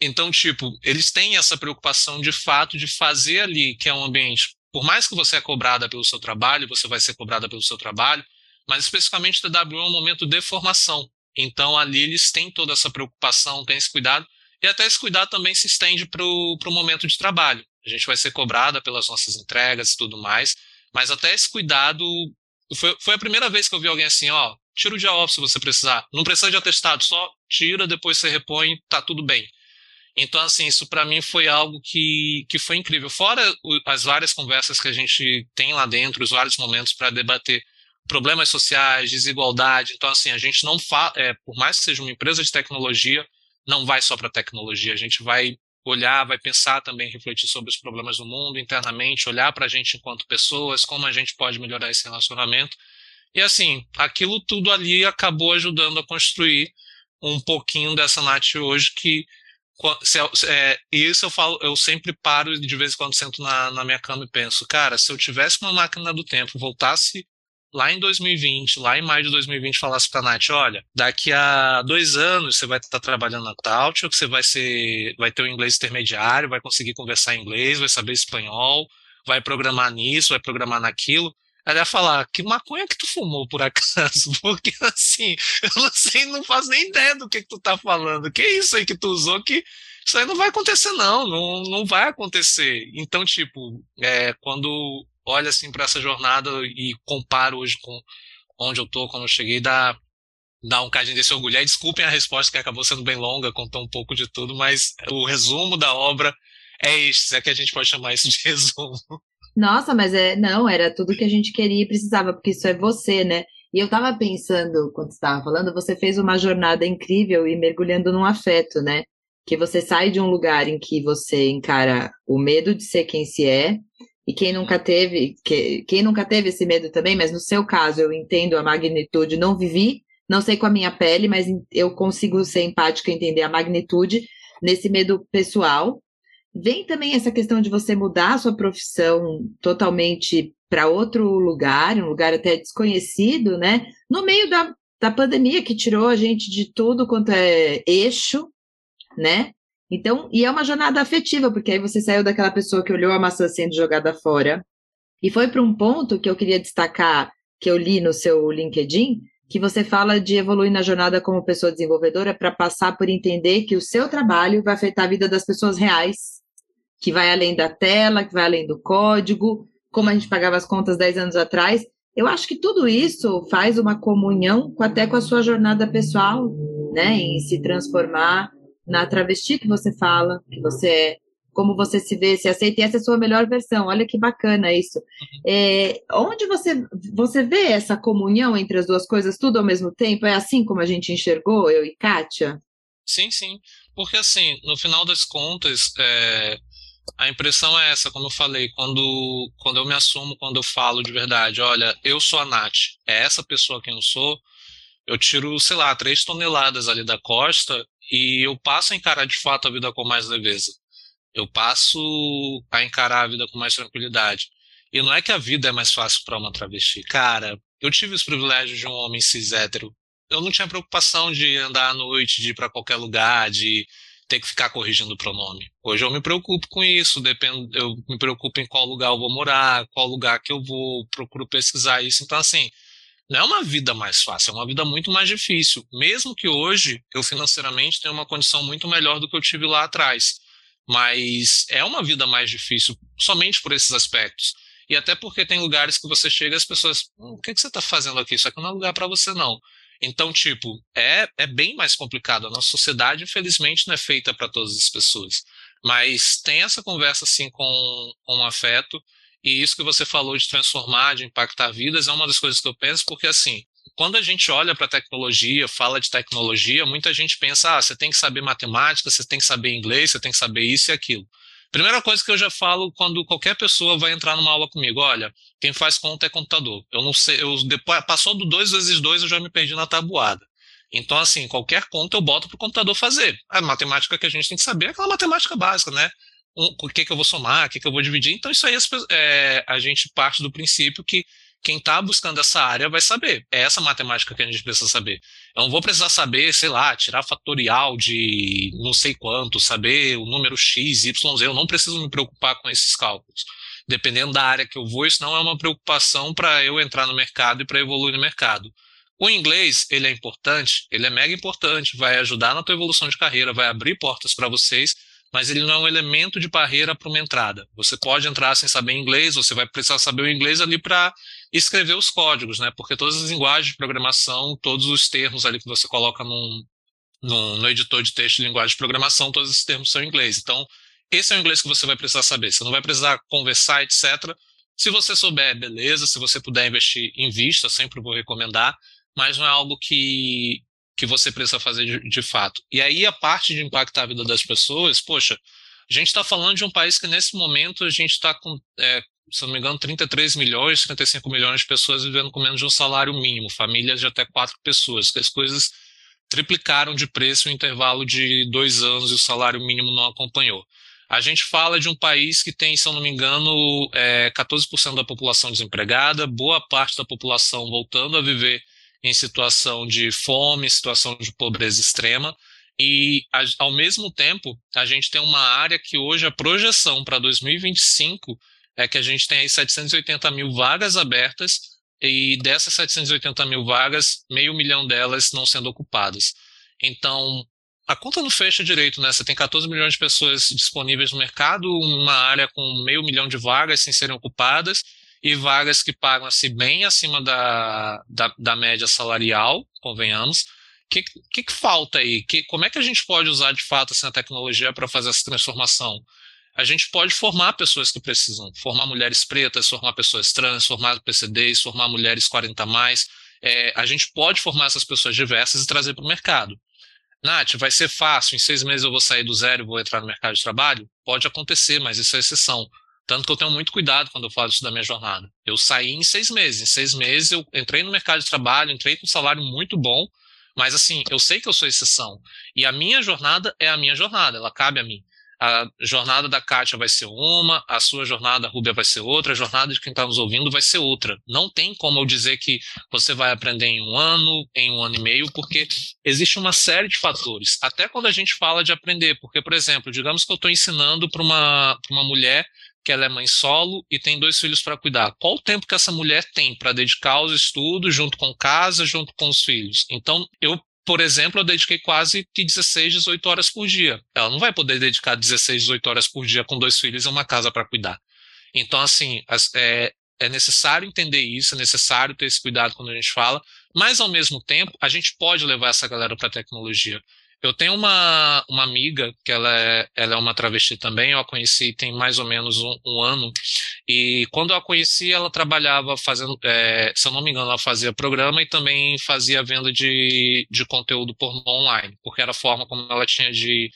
Então, tipo, eles têm essa preocupação de fato de fazer ali, que é um ambiente, por mais que você é cobrada pelo seu trabalho, você vai ser cobrada pelo seu trabalho, mas especificamente o TW é um momento de formação. Então ali eles têm toda essa preocupação, têm esse cuidado, e até esse cuidado também se estende para o momento de trabalho. A gente vai ser cobrada pelas nossas entregas e tudo mais, mas até esse cuidado. Foi, foi a primeira vez que eu vi alguém assim, ó, tira o dia off se você precisar. Não precisa de atestado, só tira, depois você repõe, tá tudo bem. Então, assim, isso para mim foi algo que, que foi incrível. Fora as várias conversas que a gente tem lá dentro, os vários momentos para debater problemas sociais, desigualdade. Então, assim, a gente não fala, é, por mais que seja uma empresa de tecnologia, não vai só para tecnologia, a gente vai olhar, vai pensar também, refletir sobre os problemas do mundo internamente, olhar para a gente enquanto pessoas, como a gente pode melhorar esse relacionamento. E assim, aquilo tudo ali acabou ajudando a construir um pouquinho dessa Nath hoje que se, é, isso eu falo, eu sempre paro de vez em quando sento na, na minha cama e penso, cara, se eu tivesse uma máquina do tempo, voltasse lá em 2020, lá em maio de 2020, falasse para a Nath, olha, daqui a dois anos você vai estar trabalhando na Tautio, que você vai ser, vai ter um inglês intermediário, vai conseguir conversar inglês, vai saber espanhol, vai programar nisso, vai programar naquilo. Ela ia falar, que maconha que tu fumou por acaso? (laughs) Porque assim, eu não sei, não faço nem ideia do que, que tu tá falando. Que isso aí que tu usou que isso aí não vai acontecer, não, não, não vai acontecer. Então, tipo, é, quando olho assim para essa jornada e comparo hoje com onde eu tô, quando eu cheguei, dá, dá um cadinho desse orgulho. Aí desculpem a resposta que acabou sendo bem longa, contou um pouco de tudo, mas o resumo da obra é isso, é que a gente pode chamar isso de (laughs) resumo.
Nossa, mas é não, era tudo que a gente queria e precisava, porque isso é você, né? E eu tava pensando, quando você estava falando, você fez uma jornada incrível e mergulhando num afeto, né? Que você sai de um lugar em que você encara o medo de ser quem se é e quem nunca teve, que, quem nunca teve esse medo também, mas no seu caso eu entendo a magnitude, não vivi, não sei com a minha pele, mas eu consigo ser empática e entender a magnitude nesse medo pessoal. Vem também essa questão de você mudar a sua profissão totalmente para outro lugar, um lugar até desconhecido, né? No meio da, da pandemia que tirou a gente de tudo quanto é eixo, né? Então, e é uma jornada afetiva, porque aí você saiu daquela pessoa que olhou a maçã sendo jogada fora e foi para um ponto que eu queria destacar, que eu li no seu LinkedIn, que você fala de evoluir na jornada como pessoa desenvolvedora para passar por entender que o seu trabalho vai afetar a vida das pessoas reais, que vai além da tela, que vai além do código, como a gente pagava as contas 10 anos atrás. Eu acho que tudo isso faz uma comunhão até com a sua jornada pessoal, né, em se transformar na travesti que você fala, que você é, como você se vê, se aceita, e essa é a sua melhor versão. Olha que bacana isso. Uhum. É, onde você, você vê essa comunhão entre as duas coisas, tudo ao mesmo tempo? É assim como a gente enxergou, eu e Kátia?
Sim, sim. Porque, assim, no final das contas, é, a impressão é essa, como eu falei, quando, quando eu me assumo, quando eu falo de verdade, olha, eu sou a Nath, é essa pessoa quem eu sou, eu tiro, sei lá, três toneladas ali da costa e eu passo a encarar de fato a vida com mais leveza. Eu passo a encarar a vida com mais tranquilidade. E não é que a vida é mais fácil para uma travesti. Cara, eu tive os privilégios de um homem cis hétero. Eu não tinha preocupação de andar à noite, de ir para qualquer lugar, de ter que ficar corrigindo o pronome. Hoje eu me preocupo com isso, eu me preocupo em qual lugar eu vou morar, qual lugar que eu vou, procuro pesquisar isso. Então, assim, não é uma vida mais fácil, é uma vida muito mais difícil. Mesmo que hoje eu financeiramente tenha uma condição muito melhor do que eu tive lá atrás. Mas é uma vida mais difícil somente por esses aspectos. E até porque tem lugares que você chega e as pessoas, hum, o que, que você está fazendo aqui? Isso aqui não é lugar para você, não. Então, tipo, é, é bem mais complicado. A nossa sociedade, infelizmente, não é feita para todas as pessoas. Mas tem essa conversa, assim, com, com afeto. E isso que você falou de transformar, de impactar vidas, é uma das coisas que eu penso, porque assim, quando a gente olha para tecnologia, fala de tecnologia, muita gente pensa, ah, você tem que saber matemática, você tem que saber inglês, você tem que saber isso e aquilo. Primeira coisa que eu já falo quando qualquer pessoa vai entrar numa aula comigo, olha, quem faz conta é computador. Eu não sei, eu depois passou do 2 vezes 2, eu já me perdi na tabuada. Então, assim, qualquer conta eu boto para o computador fazer. A matemática que a gente tem que saber é aquela matemática básica, né? O que, que eu vou somar, o que, que eu vou dividir. Então, isso aí é, a gente parte do princípio que quem está buscando essa área vai saber. É essa matemática que a gente precisa saber. Eu não vou precisar saber, sei lá, tirar fatorial de não sei quanto, saber o número x, y, z. Eu não preciso me preocupar com esses cálculos. Dependendo da área que eu vou, isso não é uma preocupação para eu entrar no mercado e para evoluir no mercado. O inglês, ele é importante, ele é mega importante, vai ajudar na tua evolução de carreira, vai abrir portas para vocês, mas ele não é um elemento de barreira para uma entrada. Você pode entrar sem saber inglês, você vai precisar saber o inglês ali para escrever os códigos, né? Porque todas as linguagens de programação, todos os termos ali que você coloca num, num, no editor de texto de linguagem de programação, todos esses termos são em inglês. Então, esse é o inglês que você vai precisar saber. Você não vai precisar conversar, etc. Se você souber, beleza. Se você puder investir, invista, sempre vou recomendar. Mas não é algo que que você precisa fazer de, de, fato. E aí a parte de impactar a vida das pessoas, poxa, a gente está falando de um país que nesse momento a gente está com, é, se não me engano, 33 milhões, 35 milhões de pessoas vivendo com menos de um salário mínimo, famílias de até quatro pessoas, que as coisas triplicaram de preço em intervalo de dois anos e o salário mínimo não acompanhou. A gente fala de um país que tem, se eu não me engano, é, 14% da população desempregada, boa parte da população voltando a viver em situação de fome, situação de pobreza extrema. E, ao mesmo tempo, a gente tem uma área que hoje a projeção para 2025 é que a gente tem aí 780 mil vagas abertas e dessas 780 mil vagas, meio milhão delas não sendo ocupadas. Então, a conta não fecha direito, né? Você tem 14 milhões de pessoas disponíveis no mercado, uma área com meio milhão de vagas sem serem ocupadas, e vagas que pagam assim, bem acima da, da, da média salarial, convenhamos. O que, que, que, falta aí? Que, como é que a gente pode usar de fato assim, a tecnologia para fazer essa transformação? A gente pode formar pessoas que precisam, formar mulheres pretas, formar pessoas trans, formar PCDs, formar mulheres 40 mais. É, a gente pode formar essas pessoas diversas e trazer para o mercado. Nath, vai ser fácil, em seis meses eu vou sair do zero e vou entrar no mercado de trabalho? Pode acontecer, mas isso é exceção. Tanto que eu tenho muito cuidado quando eu falo isso da minha jornada. Eu saí em seis meses. Em seis meses eu entrei no mercado de trabalho, entrei com um salário muito bom, mas assim, eu sei que eu sou exceção. E a minha jornada é a minha jornada, ela cabe a mim. a jornada da Kátia vai ser uma, a sua jornada, a Rúbia, vai ser outra, a jornada de quem está nos ouvindo vai ser outra. Não tem como eu dizer que você vai aprender em um ano, em um ano e meio, porque existe uma série de fatores. Até quando a gente fala de aprender, porque, por exemplo, digamos que eu estou ensinando para uma, uma mulher que ela é mãe solo e tem dois filhos para cuidar. Qual o tempo que essa mulher tem para dedicar aos estudos, junto com casa, junto com os filhos? Então, eu por exemplo, eu dediquei quase que 16, 18 horas por dia. Ela não vai poder dedicar 16, 18 horas por dia com dois filhos e uma casa para cuidar. Então, assim, é, é necessário entender isso, é necessário ter esse cuidado quando a gente fala, mas ao mesmo tempo, a gente pode levar essa galera para a tecnologia. Eu tenho uma, uma amiga que ela é, ela é uma travesti também, eu a conheci tem mais ou menos um, um ano, e quando eu a conheci, ela trabalhava fazendo, é, se eu não me engano, ela fazia programa e também fazia venda de, de conteúdo pornô online, porque era a forma como ela tinha de,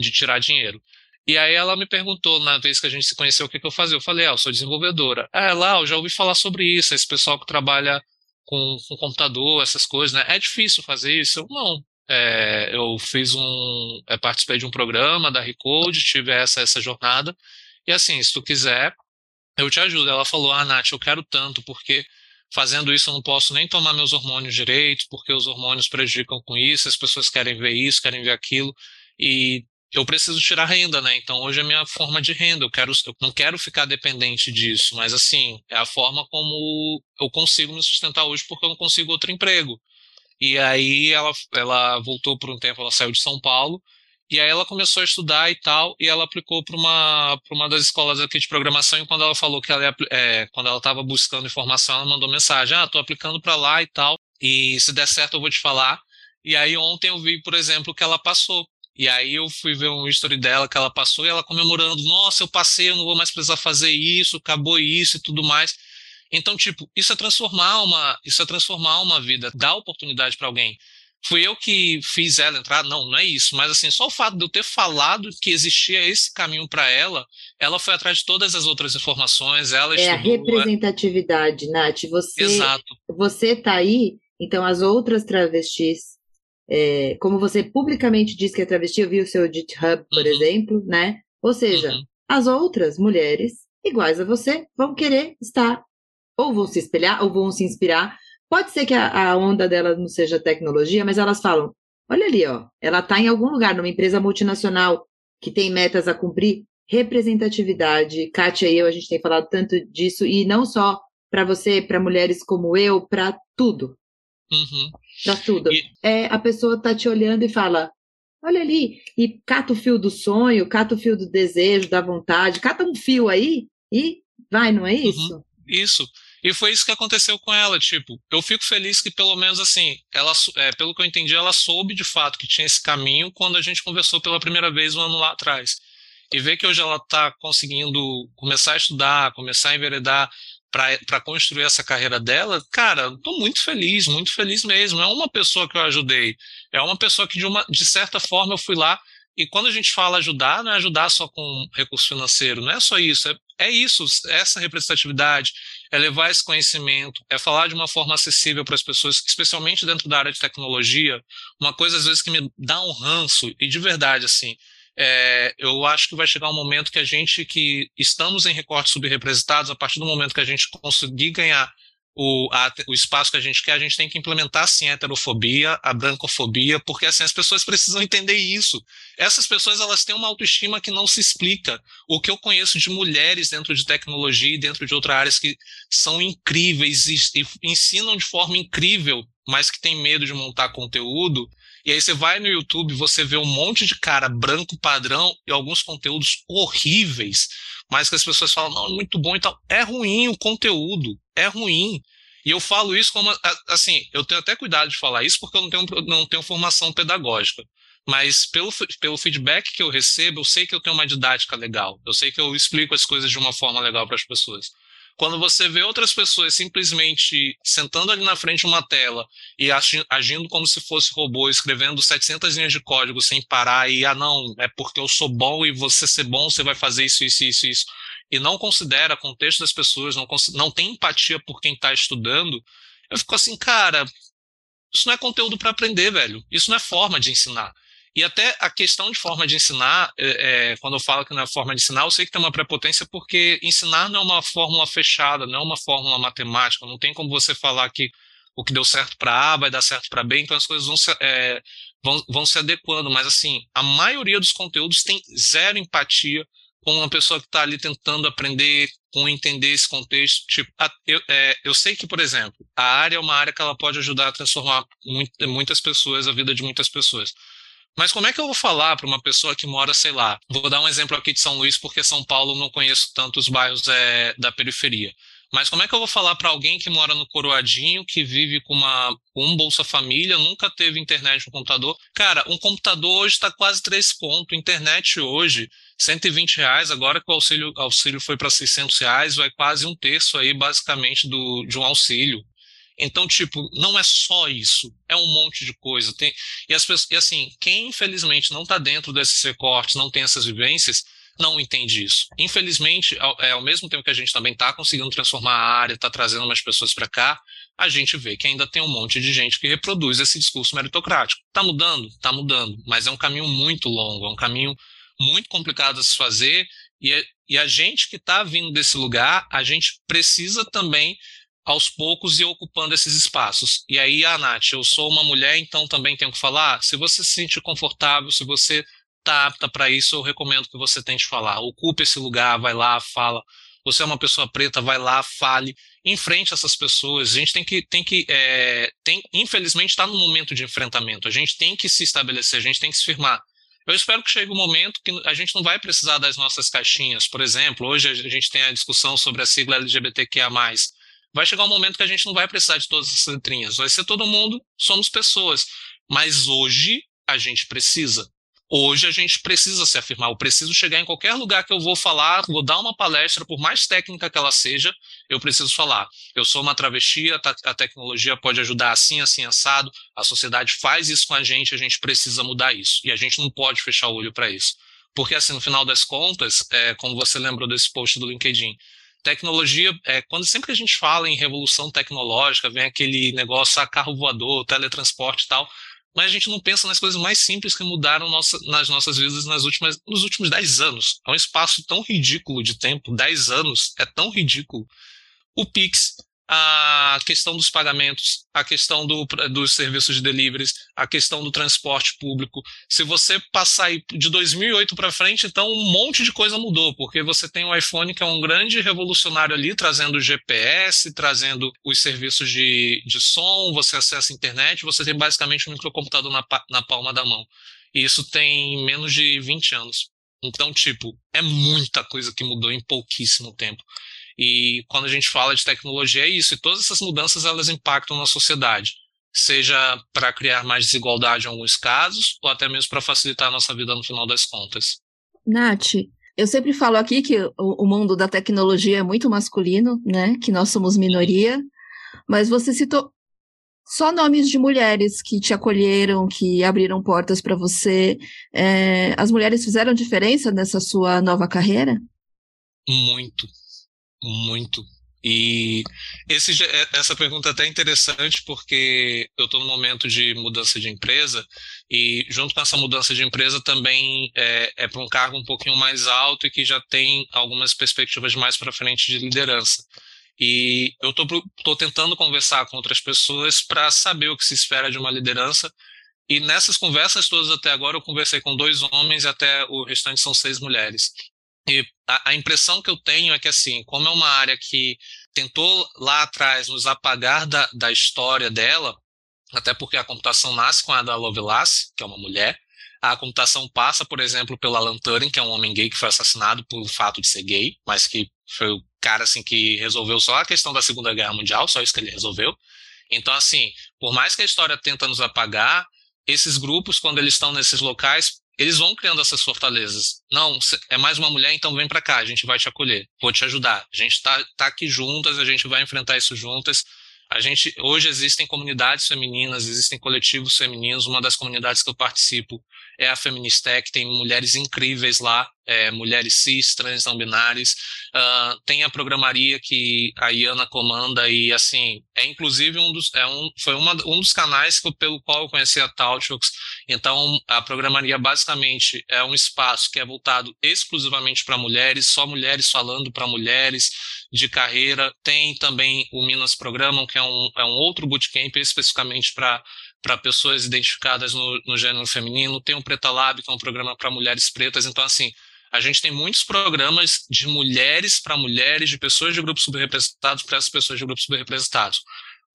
de tirar dinheiro. E aí ela me perguntou, na vez que a gente se conheceu, o que, que eu fazia. Eu falei, ah, eu sou desenvolvedora. Ah, lá, eu já ouvi falar sobre isso, esse pessoal que trabalha com, com computador, essas coisas, né? É difícil fazer isso? Eu, não, é, eu fiz um, é, participei de um programa da Recode, tive essa, essa jornada, e assim, se tu quiser, eu te ajudo. Ela falou, ah, Nath, eu quero tanto, porque fazendo isso eu não posso nem tomar meus hormônios direito, porque os hormônios prejudicam com isso, as pessoas querem ver isso, querem ver aquilo, e eu preciso tirar renda, né? Então hoje é a minha forma de renda. Eu quero, eu não quero ficar dependente disso, mas assim é a forma como eu consigo me sustentar hoje porque eu não consigo outro emprego. E aí ela, ela voltou por um tempo, ela saiu de São Paulo, e aí ela começou a estudar e tal, e ela aplicou para uma, uma das escolas aqui de programação, e quando ela falou que ela ia, é, quando ela estava buscando informação, ela mandou mensagem, ah, tô aplicando para lá e tal, e se der certo eu vou te falar. E aí ontem eu vi, por exemplo, que ela passou. E aí eu fui ver um history dela que ela passou e ela comemorando, nossa, eu passei, eu não vou mais precisar fazer isso, acabou isso e tudo mais. Então, tipo, isso é transformar uma, isso é transformar uma vida, dar oportunidade para alguém. Fui eu que fiz ela entrar? Não, não é isso. Mas assim, só o fato de eu ter falado que existia esse caminho para ela, ela foi atrás de todas as outras informações. Ela
é
estudou,
a representatividade, é... Nath. Você,
Exato.
Você tá aí, então as outras travestis, é, como você publicamente diz que é travesti, eu vi o seu GitHub, por uhum. exemplo, né? Ou seja, uhum. as outras mulheres iguais a você vão querer estar ou vão se espelhar ou vão se inspirar. Pode ser que a, a onda dela não seja tecnologia, mas elas falam: olha ali, ó, ela está em algum lugar, numa empresa multinacional que tem metas a cumprir, representatividade. Kátia e eu, a gente tem falado tanto disso, e não só para você, para mulheres como eu, para tudo.
Uhum.
Para tudo. E... É, a pessoa tá te olhando e fala: olha ali, e cata o fio do sonho, cata o fio do desejo, da vontade, cata um fio aí e vai, não é isso? Uhum.
Isso. E foi isso que aconteceu com ela, tipo, eu fico feliz que pelo menos assim, ela, é, pelo que eu entendi, ela soube de fato que tinha esse caminho quando a gente conversou pela primeira vez um ano lá atrás. E ver que hoje ela está conseguindo começar a estudar, começar a enveredar para construir essa carreira dela, cara, estou muito feliz, muito feliz mesmo. É uma pessoa que eu ajudei, é uma pessoa que de, uma, de certa forma eu fui lá e quando a gente fala ajudar, não é ajudar só com recurso financeiro, não é só isso, é, é isso, essa representatividade, é levar esse conhecimento, é falar de uma forma acessível para as pessoas, especialmente dentro da área de tecnologia. Uma coisa, às vezes, que me dá um ranço, e de verdade, assim, é, eu acho que vai chegar um momento que a gente que estamos em recortes subrepresentados, a partir do momento que a gente conseguir ganhar o, a, o espaço que a gente quer, a gente tem que implementar sim a heterofobia, a brancofobia, porque assim as pessoas precisam entender isso. Essas pessoas elas têm uma autoestima que não se explica. O que eu conheço de mulheres dentro de tecnologia e dentro de outras áreas que são incríveis e, e ensinam de forma incrível, mas que têm medo de montar conteúdo. E aí você vai no YouTube, você vê um monte de cara branco padrão e alguns conteúdos horríveis mas que as pessoas falam, não, é muito bom e tal. É ruim o conteúdo, é ruim. E eu falo isso como, assim, eu tenho até cuidado de falar isso porque eu não tenho, não tenho formação pedagógica. Mas pelo, pelo feedback que eu recebo, eu sei que eu tenho uma didática legal. Eu sei que eu explico as coisas de uma forma legal para as pessoas. Quando você vê outras pessoas simplesmente sentando ali na frente de uma tela e agindo como se fosse robô, escrevendo 700 linhas de código sem parar e, ah, não, é porque eu sou bom e você ser bom, você vai fazer isso, isso, isso, isso, e não considera contexto das pessoas, não, não tem empatia por quem está estudando, eu fico assim, cara, isso não é conteúdo para aprender, velho. Isso não é forma de ensinar. E até a questão de forma de ensinar, é, é, quando eu falo que não é forma de ensinar, eu sei que tem uma prepotência porque ensinar não é uma fórmula fechada, não é uma fórmula matemática, não tem como você falar que o que deu certo para A vai dar certo para B, então as coisas vão se, é, vão, vão se adequando, mas assim, a maioria dos conteúdos tem zero empatia com uma pessoa que está ali tentando aprender, com entender esse contexto. Tipo, a, eu, é, eu sei que, por exemplo, a área é uma área que ela pode ajudar a transformar muito, muitas pessoas, a vida de muitas pessoas. Mas como é que eu vou falar para uma pessoa que mora, sei lá, vou dar um exemplo aqui de São Luís, porque São Paulo não conheço tantos bairros é, da periferia. Mas como é que eu vou falar para alguém que mora no Coroadinho, que vive com uma com um Bolsa Família, nunca teve internet no computador? Cara, um computador hoje está quase três pontos, internet hoje 120 reais, agora que o auxílio, auxílio foi para 600 reais, vai quase um terço aí, basicamente, do, de um auxílio. Então, tipo, não é só isso, é um monte de coisa. Tem, e, as pessoas, e assim, quem infelizmente não está dentro desses recortes, não tem essas vivências, não entende isso. Infelizmente, ao, é, ao mesmo tempo que a gente também está conseguindo transformar a área, está trazendo mais pessoas para cá, a gente vê que ainda tem um monte de gente que reproduz esse discurso meritocrático. Está mudando? Está mudando, mas é um caminho muito longo, é um caminho muito complicado a se fazer, e, e a gente que está vindo desse lugar, a gente precisa também aos poucos e ocupando esses espaços. E aí, a ah, Nath, eu sou uma mulher, então também tenho que falar. Se você se sente confortável, se você está apta para isso, eu recomendo que você tente falar. Ocupe esse lugar, vai lá, fala. Você é uma pessoa preta, vai lá, fale, enfrente essas pessoas. A gente tem que, tem que, é, tem, infelizmente, está no momento de enfrentamento. A gente tem que se estabelecer, a gente tem que se firmar. Eu espero que chegue um momento que a gente não vai precisar das nossas caixinhas. Por exemplo, hoje a gente tem a discussão sobre a sigla LGBTQIA+. Vai chegar um momento que a gente não vai precisar de todas essas letrinhas. Vai ser todo mundo, somos pessoas. Mas hoje a gente precisa. Hoje a gente precisa se afirmar. Eu preciso chegar em qualquer lugar que eu vou falar, vou dar uma palestra, por mais técnica que ela seja, eu preciso falar. Eu sou uma travesti, a, tecnologia pode ajudar assim, assim, assado. A sociedade faz isso com a gente, a gente precisa mudar isso. E a gente não pode fechar o olho para isso. Porque, assim, no final das contas, é, como você lembrou desse post do LinkedIn, tecnologia, é, quando sempre a gente fala em revolução tecnológica, vem aquele negócio, a ah, carro voador, teletransporte e tal mas a gente não pensa nas coisas mais simples que mudaram nossa, nas nossas vidas nas últimas, nos últimos 10 anos. É um espaço tão ridículo de tempo, 10 anos é tão ridículo. O Pix, a questão dos pagamentos, a questão do, dos serviços de deliveries, a questão do transporte público. Se você passar de 2008 para frente, então um monte de coisa mudou, porque você tem o iPhone que é um grande revolucionário ali, trazendo GPS, trazendo os serviços de, de som, você acessa a internet, você tem basicamente um microcomputador na, na palma da mão. E isso tem menos de 20 anos. Então, tipo, é muita coisa que mudou em pouquíssimo tempo. E quando a gente fala de tecnologia é isso, e todas essas mudanças elas impactam na sociedade, seja para criar mais desigualdade em alguns casos, ou até mesmo para facilitar a nossa vida no final das contas.
Nath, eu sempre falo aqui que o, mundo da tecnologia é muito masculino, né? Que nós somos minoria, mas você citou só nomes de mulheres que te acolheram, que abriram portas para você. É, as mulheres fizeram diferença nessa sua nova carreira?
Muito, muito. E esse, é, essa pergunta é até interessante porque eu estou no momento de mudança de empresa e junto com essa mudança de empresa também é, é para um cargo um pouquinho mais alto e que já tem algumas perspectivas mais para frente de liderança. E eu estou tentando conversar com outras pessoas para saber o que se espera de uma liderança. E nessas conversas todas até agora eu conversei com dois homens e até o restante são seis mulheres. E a, a, impressão que eu tenho é que, assim, como é uma área que tentou lá atrás nos apagar da, da história dela, até porque a computação nasce com a da Lovelace, que é uma mulher, a computação passa, por exemplo, pelo Alan Turing, que é um homem gay que foi assassinado por fato de ser gay, mas que foi o cara assim que resolveu só a questão da Segunda Guerra Mundial, só isso que ele resolveu. Então, assim, por mais que a história tenta nos apagar, esses grupos, quando eles estão nesses locais, eles vão criando essas fortalezas. Não, é mais uma mulher, então vem para cá, a gente vai te acolher, vou te ajudar. A gente está tá aqui juntas, a gente vai enfrentar isso juntas. A gente hoje existem comunidades femininas, existem coletivos femininos. Uma das comunidades que eu participo é a Feministec, tem mulheres incríveis lá, é, mulheres cis, trans, não binárias. Uh, tem a programaria que a Iana comanda e, assim, é inclusive um dos, é um, foi uma, um dos canais que, pelo qual eu conheci a Talchux. Então, a programaria basicamente é um espaço que é voltado exclusivamente para mulheres, só mulheres falando para mulheres de carreira. Tem também o Minas Programam, que é um, é um outro bootcamp especificamente para para pessoas identificadas no, no, gênero feminino, tem o Preta Lab, que é um programa para mulheres pretas. Então, assim, a gente tem muitos programas de mulheres para mulheres, de pessoas de grupos subrepresentados para essas pessoas de grupos subrepresentados.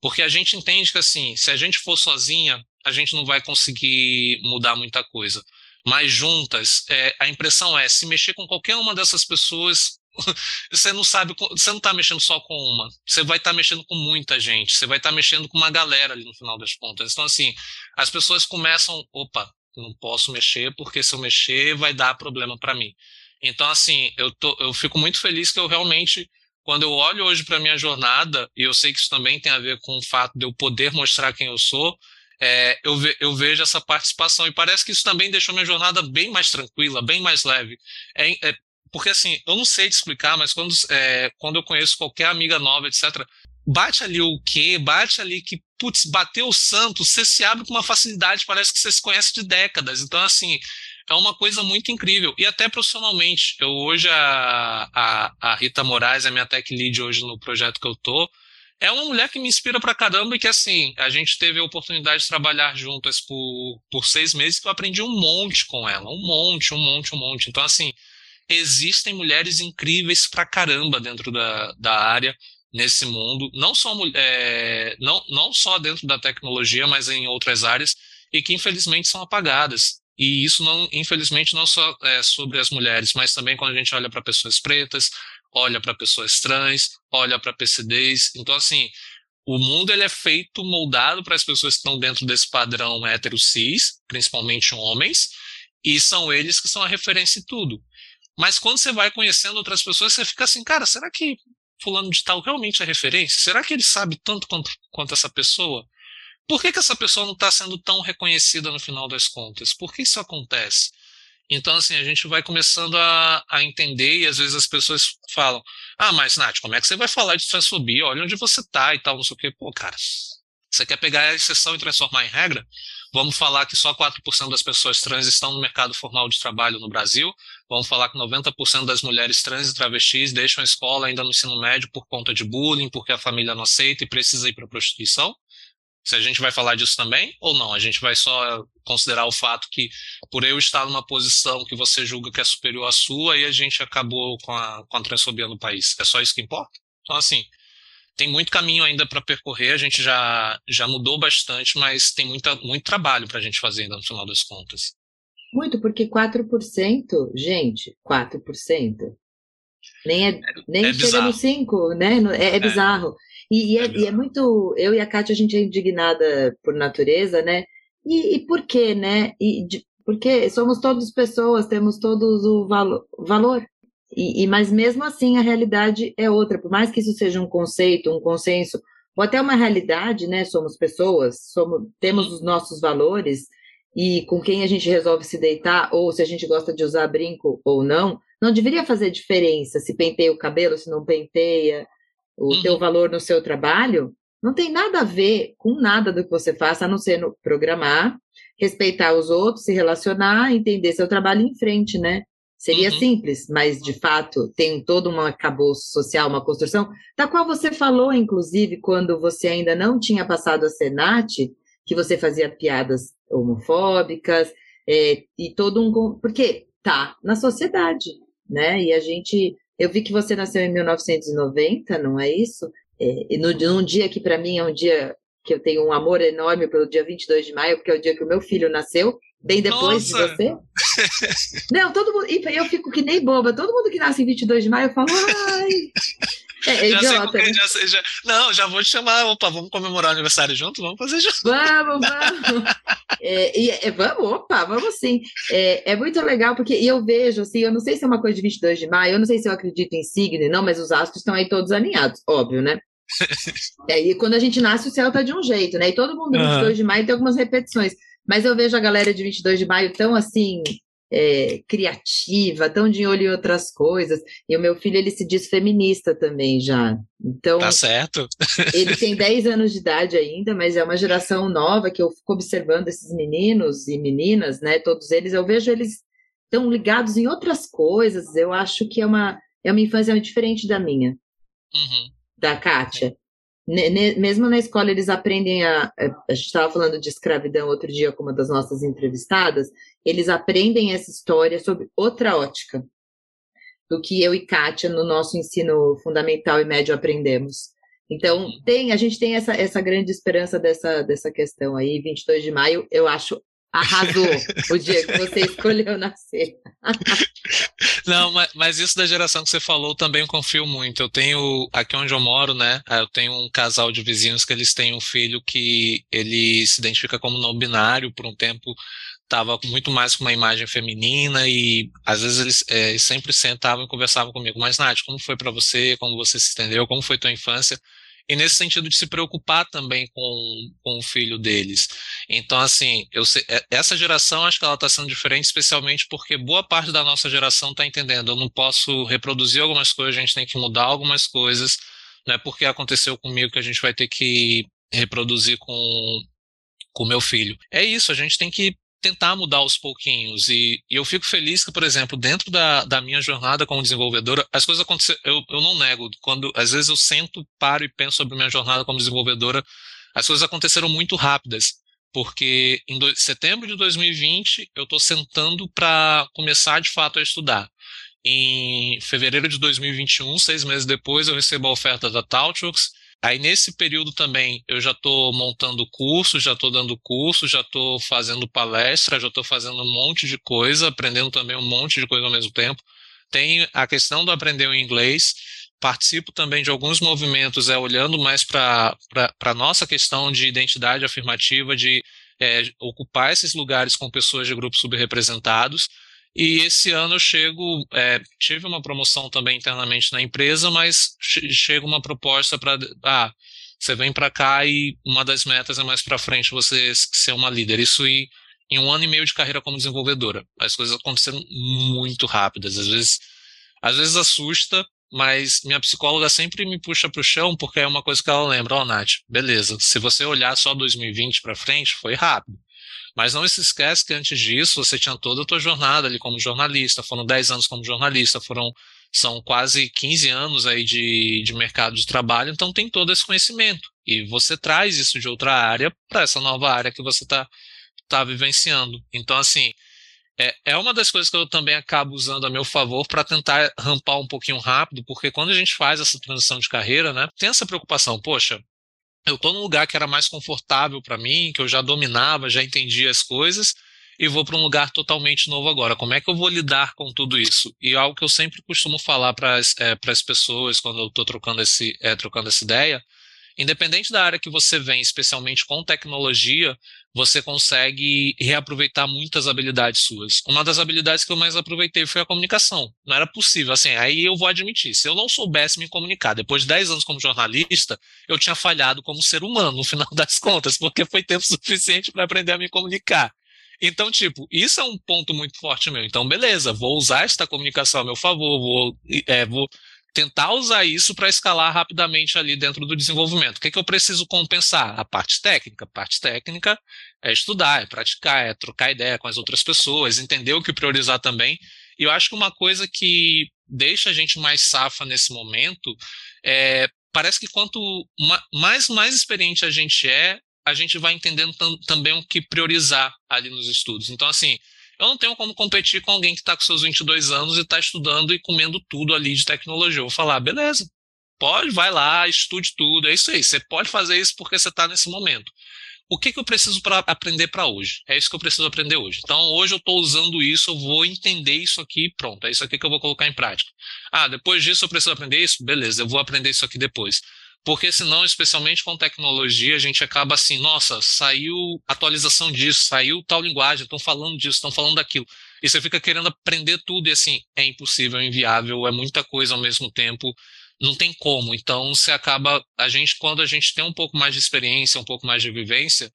Porque a gente entende que, assim, se a gente for sozinha, a gente não vai conseguir mudar muita coisa. Mas juntas, é, a impressão é, se mexer com qualquer uma dessas pessoas, (laughs) você não sabe, você não está mexendo só com uma, você vai estar tá mexendo com muita gente, você vai estar tá mexendo com uma galera ali no final das contas. Então, assim, as pessoas começam, opa, não posso mexer, porque se eu mexer vai dar problema para mim. Então, assim, eu, tô, eu fico muito feliz que eu realmente, quando eu olho hoje para minha jornada, e eu sei que isso também tem a ver com o fato de eu poder mostrar quem eu sou, é, eu, ve, eu, vejo essa participação. E parece que isso também deixou minha jornada bem mais tranquila, bem mais leve. É, é, porque assim, eu não sei te explicar, mas quando, é, quando eu conheço qualquer amiga nova, etc., bate ali o quê? Bate ali que, putz, bateu o santo, você se abre com uma facilidade, parece que você se conhece de décadas. Então, assim, é uma coisa muito incrível. E até profissionalmente. Eu hoje, a, a, a Rita Moraes, é minha tech lead hoje no projeto que eu tô, é uma mulher que me inspira pra caramba e que, assim, a gente teve a oportunidade de trabalhar juntas por, por seis meses que eu aprendi um monte com ela. Um monte, um monte, um monte. Então, assim, existem mulheres incríveis pra caramba dentro da, da área, nesse mundo, não só, é, não, não só dentro da tecnologia, mas em outras áreas, e que infelizmente são apagadas. E isso, não, infelizmente, não só é sobre as mulheres, mas também quando a gente olha para pessoas pretas, olha para pessoas trans, olha para PCDs. Então, assim, o mundo ele é feito, moldado para as pessoas que estão dentro desse padrão hétero cis, principalmente homens, e são eles que são a referência em tudo. Mas quando você vai conhecendo outras pessoas, você fica assim, cara, será que fulano de tal realmente é referência? Será que ele sabe tanto quanto, quanto essa pessoa? Por que, que essa pessoa não está sendo tão reconhecida no final das contas? Por que isso acontece? Então, assim, a gente vai começando a, a entender e às vezes as pessoas falam: Ah, mas Nath, como é que você vai falar de transfobia? Olha onde você está e tal, não sei o quê. Pô, cara, você quer pegar a exceção e transformar em regra? Vamos falar que só 4% das pessoas trans estão no mercado formal de trabalho no Brasil. Vamos falar que 90% das mulheres trans e travestis deixam a escola ainda no ensino médio por conta de bullying, porque a família não aceita e precisa ir para a prostituição. Se a gente vai falar disso também ou não? A gente vai só considerar o fato que, por eu estar numa posição que você julga que é superior à sua, e a gente acabou com a, com a transfobia no país. É só isso que importa? Então, assim, tem muito caminho ainda para percorrer, a gente já, já mudou bastante, mas tem muita, muito trabalho para a gente fazer ainda no final das contas.
Muito, porque 4%, gente, 4%. Nem, é, nem é chega bizarro. no 5%, né? É, é, é. bizarro. E, e, é, e, é, muito. Eu e a Kátia, a gente é indignada por natureza, né? E, e por quê, né? E de, porque somos todos pessoas, temos todos o valo, valor. E, e, mas mesmo assim a realidade é outra. Por mais que isso seja um conceito, um consenso, ou até uma realidade, né? Somos pessoas, somos, temos os nossos valores e com quem a gente resolve se deitar, ou se a gente gosta de usar brinco ou não, não deveria fazer diferença se penteia o cabelo, se não penteia, o uhum. teu valor no seu trabalho, não tem nada a ver com nada do que você faça, a não ser no programar, respeitar os outros, se relacionar, entender seu trabalho em frente, né? Seria uhum. simples, mas de fato tem todo um acabouço social, uma construção, da qual você falou, inclusive, quando você ainda não tinha passado a Senat, que você fazia piadas homofóbicas, é, e todo um. Porque tá na sociedade, né? E a gente eu vi que você nasceu em 1990, não é isso? É, e no, num dia que para mim é um dia que eu tenho um amor enorme pelo dia 22 de maio, porque é o dia que o meu filho nasceu, bem depois Nossa. de você. (laughs) não, todo mundo. E eu fico que nem boba. Todo mundo que nasce em 22 de maio, eu falo, ai. É, é (laughs) já idiota, sei, né? já sei,
já... Não, já vou te chamar. Opa, vamos comemorar o aniversário junto? Vamos fazer junto.
Vamos, (laughs) vamos. é, e, é, vamos, opa, vamos sim. É, é muito legal, porque eu vejo, assim, eu não sei se é uma coisa de 22 de maio, eu não sei se eu acredito em signo, não, mas os astros estão aí todos alinhados, óbvio, né? (laughs) é, e quando a gente nasce, o céu tá de um jeito, né? E todo mundo, no uhum. 22 de maio, tem algumas repetições. Mas eu vejo a galera de 22 de maio tão assim, é, criativa, tão de olho em outras coisas. E o meu filho, ele se diz feminista também já. Então,
tá certo.
ele tem (laughs) 10 anos de idade ainda, mas é uma geração nova que eu fico observando esses meninos e meninas, né? Todos eles, eu vejo eles tão ligados em outras coisas. Eu acho que é uma, é uma infância diferente da minha,
uhum.
da Kátia mesmo na escola eles aprendem a. A gente estava falando de escravidão outro dia com uma das nossas entrevistadas. Eles aprendem essa história sob outra ótica do que eu e Kátia no nosso ensino fundamental e médio aprendemos. Então, tem, a gente tem essa, essa grande esperança dessa, dessa questão aí. 22 de maio, eu acho arrasou (laughs) o dia que você escolheu nascer. (laughs)
Não, mas, mas, isso da geração que você falou também confio muito. Eu tenho, aqui onde eu moro, né, eu tenho um casal de vizinhos que eles têm um filho que ele se identifica como não binário, por um tempo estava muito mais com uma imagem feminina e às vezes eles é, sempre sentavam e conversavam comigo. Mas, Nath, como foi para você? Como você se entendeu? Como foi tua infância? e nesse sentido de se preocupar também com, com o filho deles. Então, assim, eu sei, é, essa geração acho que ela está sendo diferente, especialmente porque boa parte da nossa geração está entendendo. Eu não posso reproduzir algumas coisas, a gente tem que mudar algumas coisas, não é porque aconteceu comigo que a gente vai ter que reproduzir com com meu filho. É isso, a gente tem que tentar mudar aos pouquinhos. E, e, eu fico feliz que, por exemplo, dentro da, da minha jornada como desenvolvedora, as coisas aconteceram. Eu, eu não nego. Quando às vezes eu sento, paro e penso sobre minha jornada como desenvolvedora, as coisas aconteceram muito rápidas. Porque em do, setembro de 2020 eu estou sentando para começar de fato a estudar. Em fevereiro de 2021, seis meses depois, eu recebo a oferta da Taltworks Aí nesse período também eu já estou montando curso, já estou dando curso, já estou fazendo palestra, já estou fazendo um monte de coisa, aprendendo também um monte de coisa ao mesmo tempo. Tem a questão do aprender o inglês, participo também de alguns movimentos, é olhando mais para a nossa questão de identidade afirmativa, de é, ocupar esses lugares com pessoas de grupos subrepresentados. E esse ano eu chego, é, tive uma promoção também internamente na empresa, mas chega uma proposta para, ah, você vem para cá e uma das metas é mais para frente você ser uma líder. Isso em, em um ano e meio de carreira como desenvolvedora. As coisas aconteceram muito rápidas. Às vezes, às vezes assusta, mas minha psicóloga sempre me puxa para o chão porque é uma coisa que ela lembra, ó, oh, Nath, beleza, se você olhar só 2020 para frente, foi rápido. Mas não se esquece que antes disso você tinha toda a tua jornada ali como jornalista, foram 10 anos como jornalista, foram são quase 15 anos aí de, de mercado de trabalho, então tem todo esse conhecimento. E você traz isso de outra área para essa nova área que você está tá vivenciando. Então, assim, é, é uma das coisas que eu também acabo usando a meu favor para tentar rampar um pouquinho rápido, porque quando a gente faz essa transição de carreira, né, tem essa preocupação, poxa, eu estou num lugar que era mais confortável para mim, que eu já dominava, já entendia as coisas, e vou para um lugar totalmente novo agora. Como é que eu vou lidar com tudo isso? E algo que eu sempre costumo falar para as é, pessoas quando eu estou trocando, é, trocando essa ideia Independente da área que você vem, especialmente com tecnologia, você consegue reaproveitar muitas habilidades suas. Uma das habilidades que eu mais aproveitei foi a comunicação. Não era possível, assim, aí eu vou admitir, se eu não soubesse me comunicar, depois de 10 anos como jornalista, eu tinha falhado como ser humano, (laughs) no final das contas, porque foi tempo (laughs) suficiente para aprender a me comunicar. Então, tipo, isso é um ponto muito forte meu. Então, beleza, vou usar esta comunicação a meu favor, vou, é, vou tentar usar isso para escalar rapidamente ali dentro do desenvolvimento. O que, é que eu preciso compensar? A parte técnica. A parte técnica é estudar, é praticar, é trocar ideia com as outras pessoas, entender o que priorizar também. E eu acho que uma coisa que deixa a gente mais safa nesse momento é parece que quanto mais mais experiente a gente é, a gente vai entendendo também o que priorizar ali nos estudos. Então, assim, eu não tenho como competir com alguém que está com seus 22 anos e está estudando e comendo tudo ali de tecnologia. Eu vou falar, beleza, pode, vai lá, estude tudo, é isso aí. Você pode fazer isso porque você está nesse momento. O que, que eu preciso para aprender para hoje? É isso que eu preciso aprender hoje. Então, hoje eu estou usando isso, eu vou entender isso aqui pronto. É isso aqui que eu vou colocar em prática. Ah, depois disso eu preciso aprender isso? Beleza, eu vou aprender isso aqui depois. Porque senão, especialmente com tecnologia, a gente acaba assim, nossa, saiu atualização disso, saiu tal linguagem, estão falando disso, estão falando daquilo. E você fica querendo aprender tudo e assim, é impossível, é inviável, é muita coisa ao mesmo tempo, não tem como. Então você acaba, a gente, quando a gente tem um pouco mais de experiência, um pouco mais de vivência,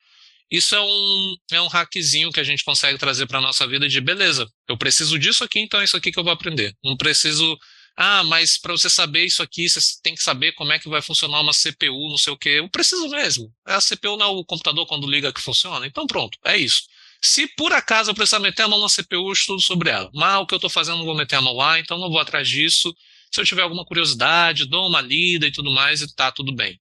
isso é um, é um hackzinho que a gente consegue trazer para a nossa vida de beleza, eu preciso disso aqui, então é isso aqui que eu vou aprender. Não preciso. Ah, mas para você saber isso aqui, você tem que saber como é que vai funcionar uma CPU, não sei o quê. Eu preciso mesmo. A CPU não é o computador quando liga que funciona. Então pronto, é isso. Se por acaso eu precisar meter a mão na CPU, eu estudo sobre ela. Mas o que eu estou fazendo não vou meter a mão lá, então não vou atrás disso. Se eu tiver alguma curiosidade, dou uma lida e tudo mais, e tá tudo bem.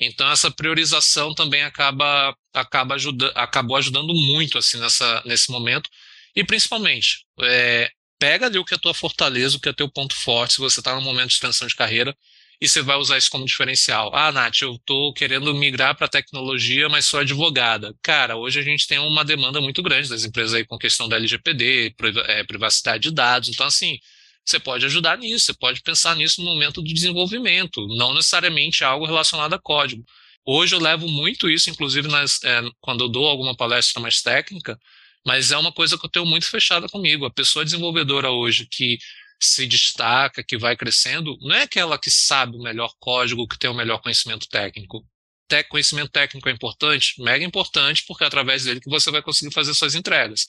Então essa priorização também acaba, acaba ajuda, acabou ajudando muito assim nessa, nesse momento. E principalmente, é, pega ali o que é a tua fortaleza, o que é teu ponto forte, se você está num momento de extensão de carreira, e você vai usar isso como diferencial. Ah, Nath, eu estou querendo migrar para tecnologia, mas sou advogada. Cara, hoje a gente tem uma demanda muito grande das empresas aí com questão da LGPD, é, privacidade de dados. Então, assim, você pode ajudar nisso, você pode pensar nisso no momento do desenvolvimento, não necessariamente algo relacionado a código. Hoje eu levo muito isso, inclusive nas, é, quando eu dou alguma palestra mais técnica, mas é uma coisa que eu tenho muito fechada comigo. A pessoa desenvolvedora hoje que se destaca, que vai crescendo, não é aquela que sabe o melhor código, que tem o melhor conhecimento técnico. Te conhecimento técnico é importante, mega importante, porque é através dele que você vai conseguir fazer suas entregas.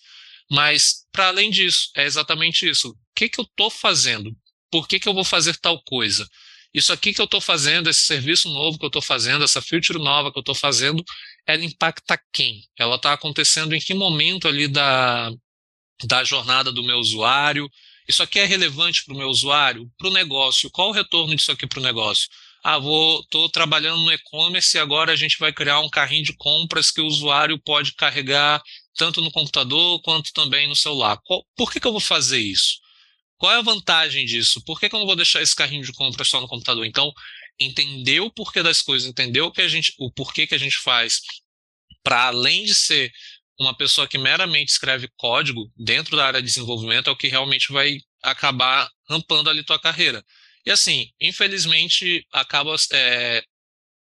Mas, para além disso, é exatamente isso. O que, que eu estou fazendo? Por que, que eu vou fazer tal coisa? Isso aqui que eu estou fazendo, esse serviço novo que eu estou fazendo, essa feature nova que eu estou fazendo, ela impacta quem? Ela está acontecendo em que momento ali da, da jornada do meu usuário? Isso aqui é relevante para o meu usuário? Para o negócio? Qual o retorno disso aqui para o negócio? Ah, vou, estou trabalhando no e-commerce e agora a gente vai criar um carrinho de compras que o usuário pode carregar tanto no computador quanto também no celular. Qual, por que, que eu vou fazer isso? Qual é a vantagem disso? Por que, que eu não vou deixar esse carrinho de compra só no computador? Então, entender o porquê das coisas, entender o, que a gente, o porquê que a gente faz, para além de ser uma pessoa que meramente escreve código dentro da área de desenvolvimento, é o que realmente vai acabar rampando ali tua carreira. E assim, infelizmente, acaba é,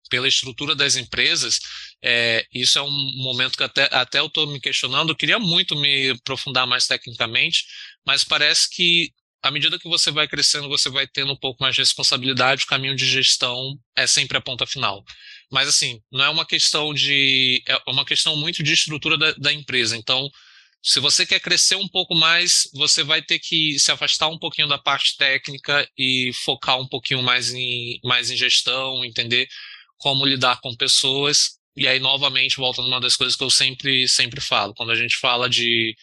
pela estrutura das empresas, é, isso é um momento que até, até eu estou me questionando, eu queria muito me aprofundar mais tecnicamente, mas parece que à medida que você vai crescendo, você vai tendo um pouco mais de responsabilidade, o caminho de gestão é sempre a ponta final. Mas assim, não é uma questão de. É uma questão muito de estrutura da, da empresa. Então, se você quer crescer um pouco mais, você vai ter que se afastar um pouquinho da parte técnica e focar um pouquinho mais em, mais em gestão, entender como lidar com pessoas. E aí, novamente, volta numa das coisas que eu sempre, sempre falo. Quando a gente fala de,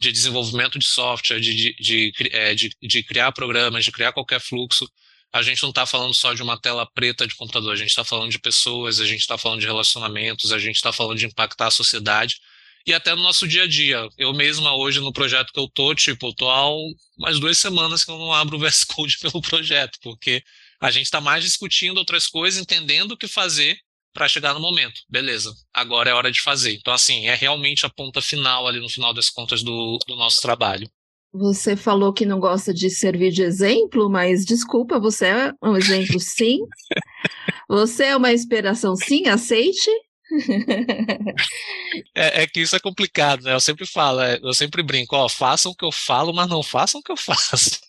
de desenvolvimento de software, de, de, é, de, de criar programas, de criar qualquer fluxo, a gente não está falando só de uma tela preta de computador, a gente está falando de pessoas, a gente está falando de relacionamentos, a gente está falando de impactar a sociedade e até no nosso dia a dia. Eu mesma hoje no projeto que eu tô, tipo, eu tô há umas duas semanas que eu não abro o (laughs) VS Code pelo projeto, porque a gente está mais discutindo outras coisas, entendendo o que fazer para chegar no momento. Beleza, agora é hora de fazer. Então, assim, é realmente a ponta final ali no final das contas do, do nosso trabalho.
Você falou que não gosta de servir de exemplo, mas desculpa, você é um exemplo (laughs) sim. Você é uma inspiração sim, aceite. (laughs)
É, é, que isso é complicado, né? Eu sempre falo, é, eu sempre brinco, ó, façam o que eu falo, mas não façam o que eu (laughs) faço.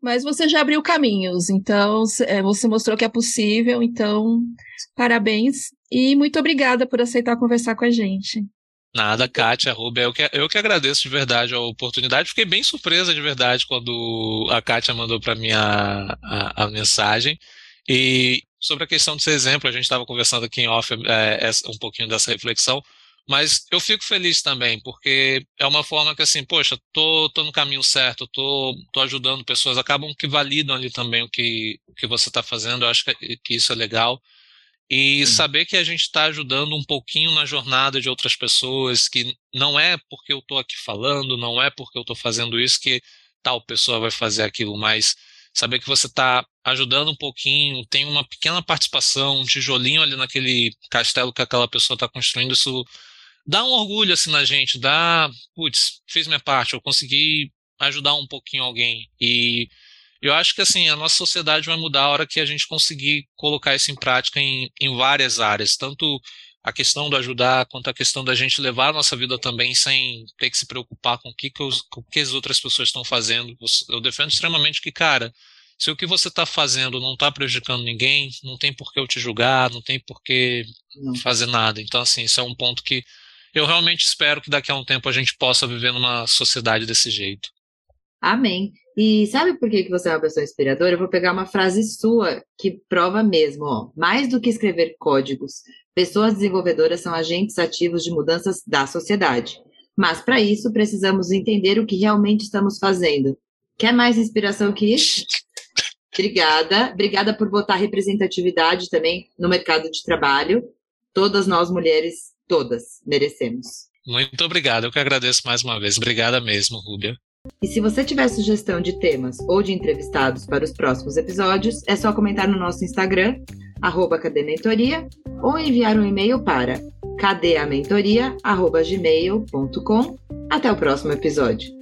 Mas você já abriu caminhos, então é, você mostrou que é possível, então parabéns e muito obrigada por aceitar conversar com a gente.
Nada, Kátia, Rubia, eu que, eu que agradeço de verdade a oportunidade. Fiquei bem surpresa de verdade quando a Kátia mandou para mim a, a, a, mensagem. E sobre a questão desse exemplo, a gente estava conversando aqui em off é, um pouquinho dessa reflexão. Mas eu fico feliz também, porque é uma forma que assim, poxa, tô, tô no caminho certo, tô, tô ajudando pessoas, acabam que validam ali também o que, o que você está fazendo, eu acho que, que isso é legal. E saber que a gente está ajudando um pouquinho na jornada de outras pessoas, que não é porque eu estou aqui falando, não é porque eu estou fazendo isso que tal pessoa vai fazer aquilo, mas saber que você está ajudando um pouquinho, tem uma pequena participação, um tijolinho ali naquele castelo que aquela pessoa está construindo, isso dá um orgulho assim na gente, dá, putz, fiz minha parte, eu consegui ajudar um pouquinho alguém. E eu acho que assim, a nossa sociedade vai mudar a hora que a gente conseguir colocar isso em prática em, em várias áreas, tanto a questão do ajudar, quanto a questão da gente levar a nossa vida também sem ter que se preocupar com o que, que, os, com que as outras pessoas estão fazendo. Eu defendo extremamente que, cara, Se o que você está fazendo não está prejudicando ninguém, não tem por que eu te julgar, não tem por que fazer nada. Então, assim, isso é um ponto que eu realmente espero que daqui a um tempo a gente possa viver numa sociedade desse jeito.
Amém. E sabe por que, que você é uma pessoa inspiradora? Eu vou pegar uma frase sua que prova mesmo, ó. Mais do que escrever códigos, pessoas desenvolvedoras são agentes ativos de mudanças da sociedade. Mas para isso precisamos entender o que realmente estamos fazendo. Quer mais inspiração que isso? (laughs) Obrigada. Obrigada por botar representatividade também no mercado de trabalho. Todas nós mulheres, todas, merecemos.
Muito obrigado. Eu que agradeço mais uma vez. Obrigada mesmo, Rúbia.
E se você tiver sugestão de temas ou de entrevistados para os próximos episódios, é só comentar no nosso Instagram, arroba cadementoria, ou enviar um e-mail para cadeamentoria.gmail.com. Até o próximo episódio.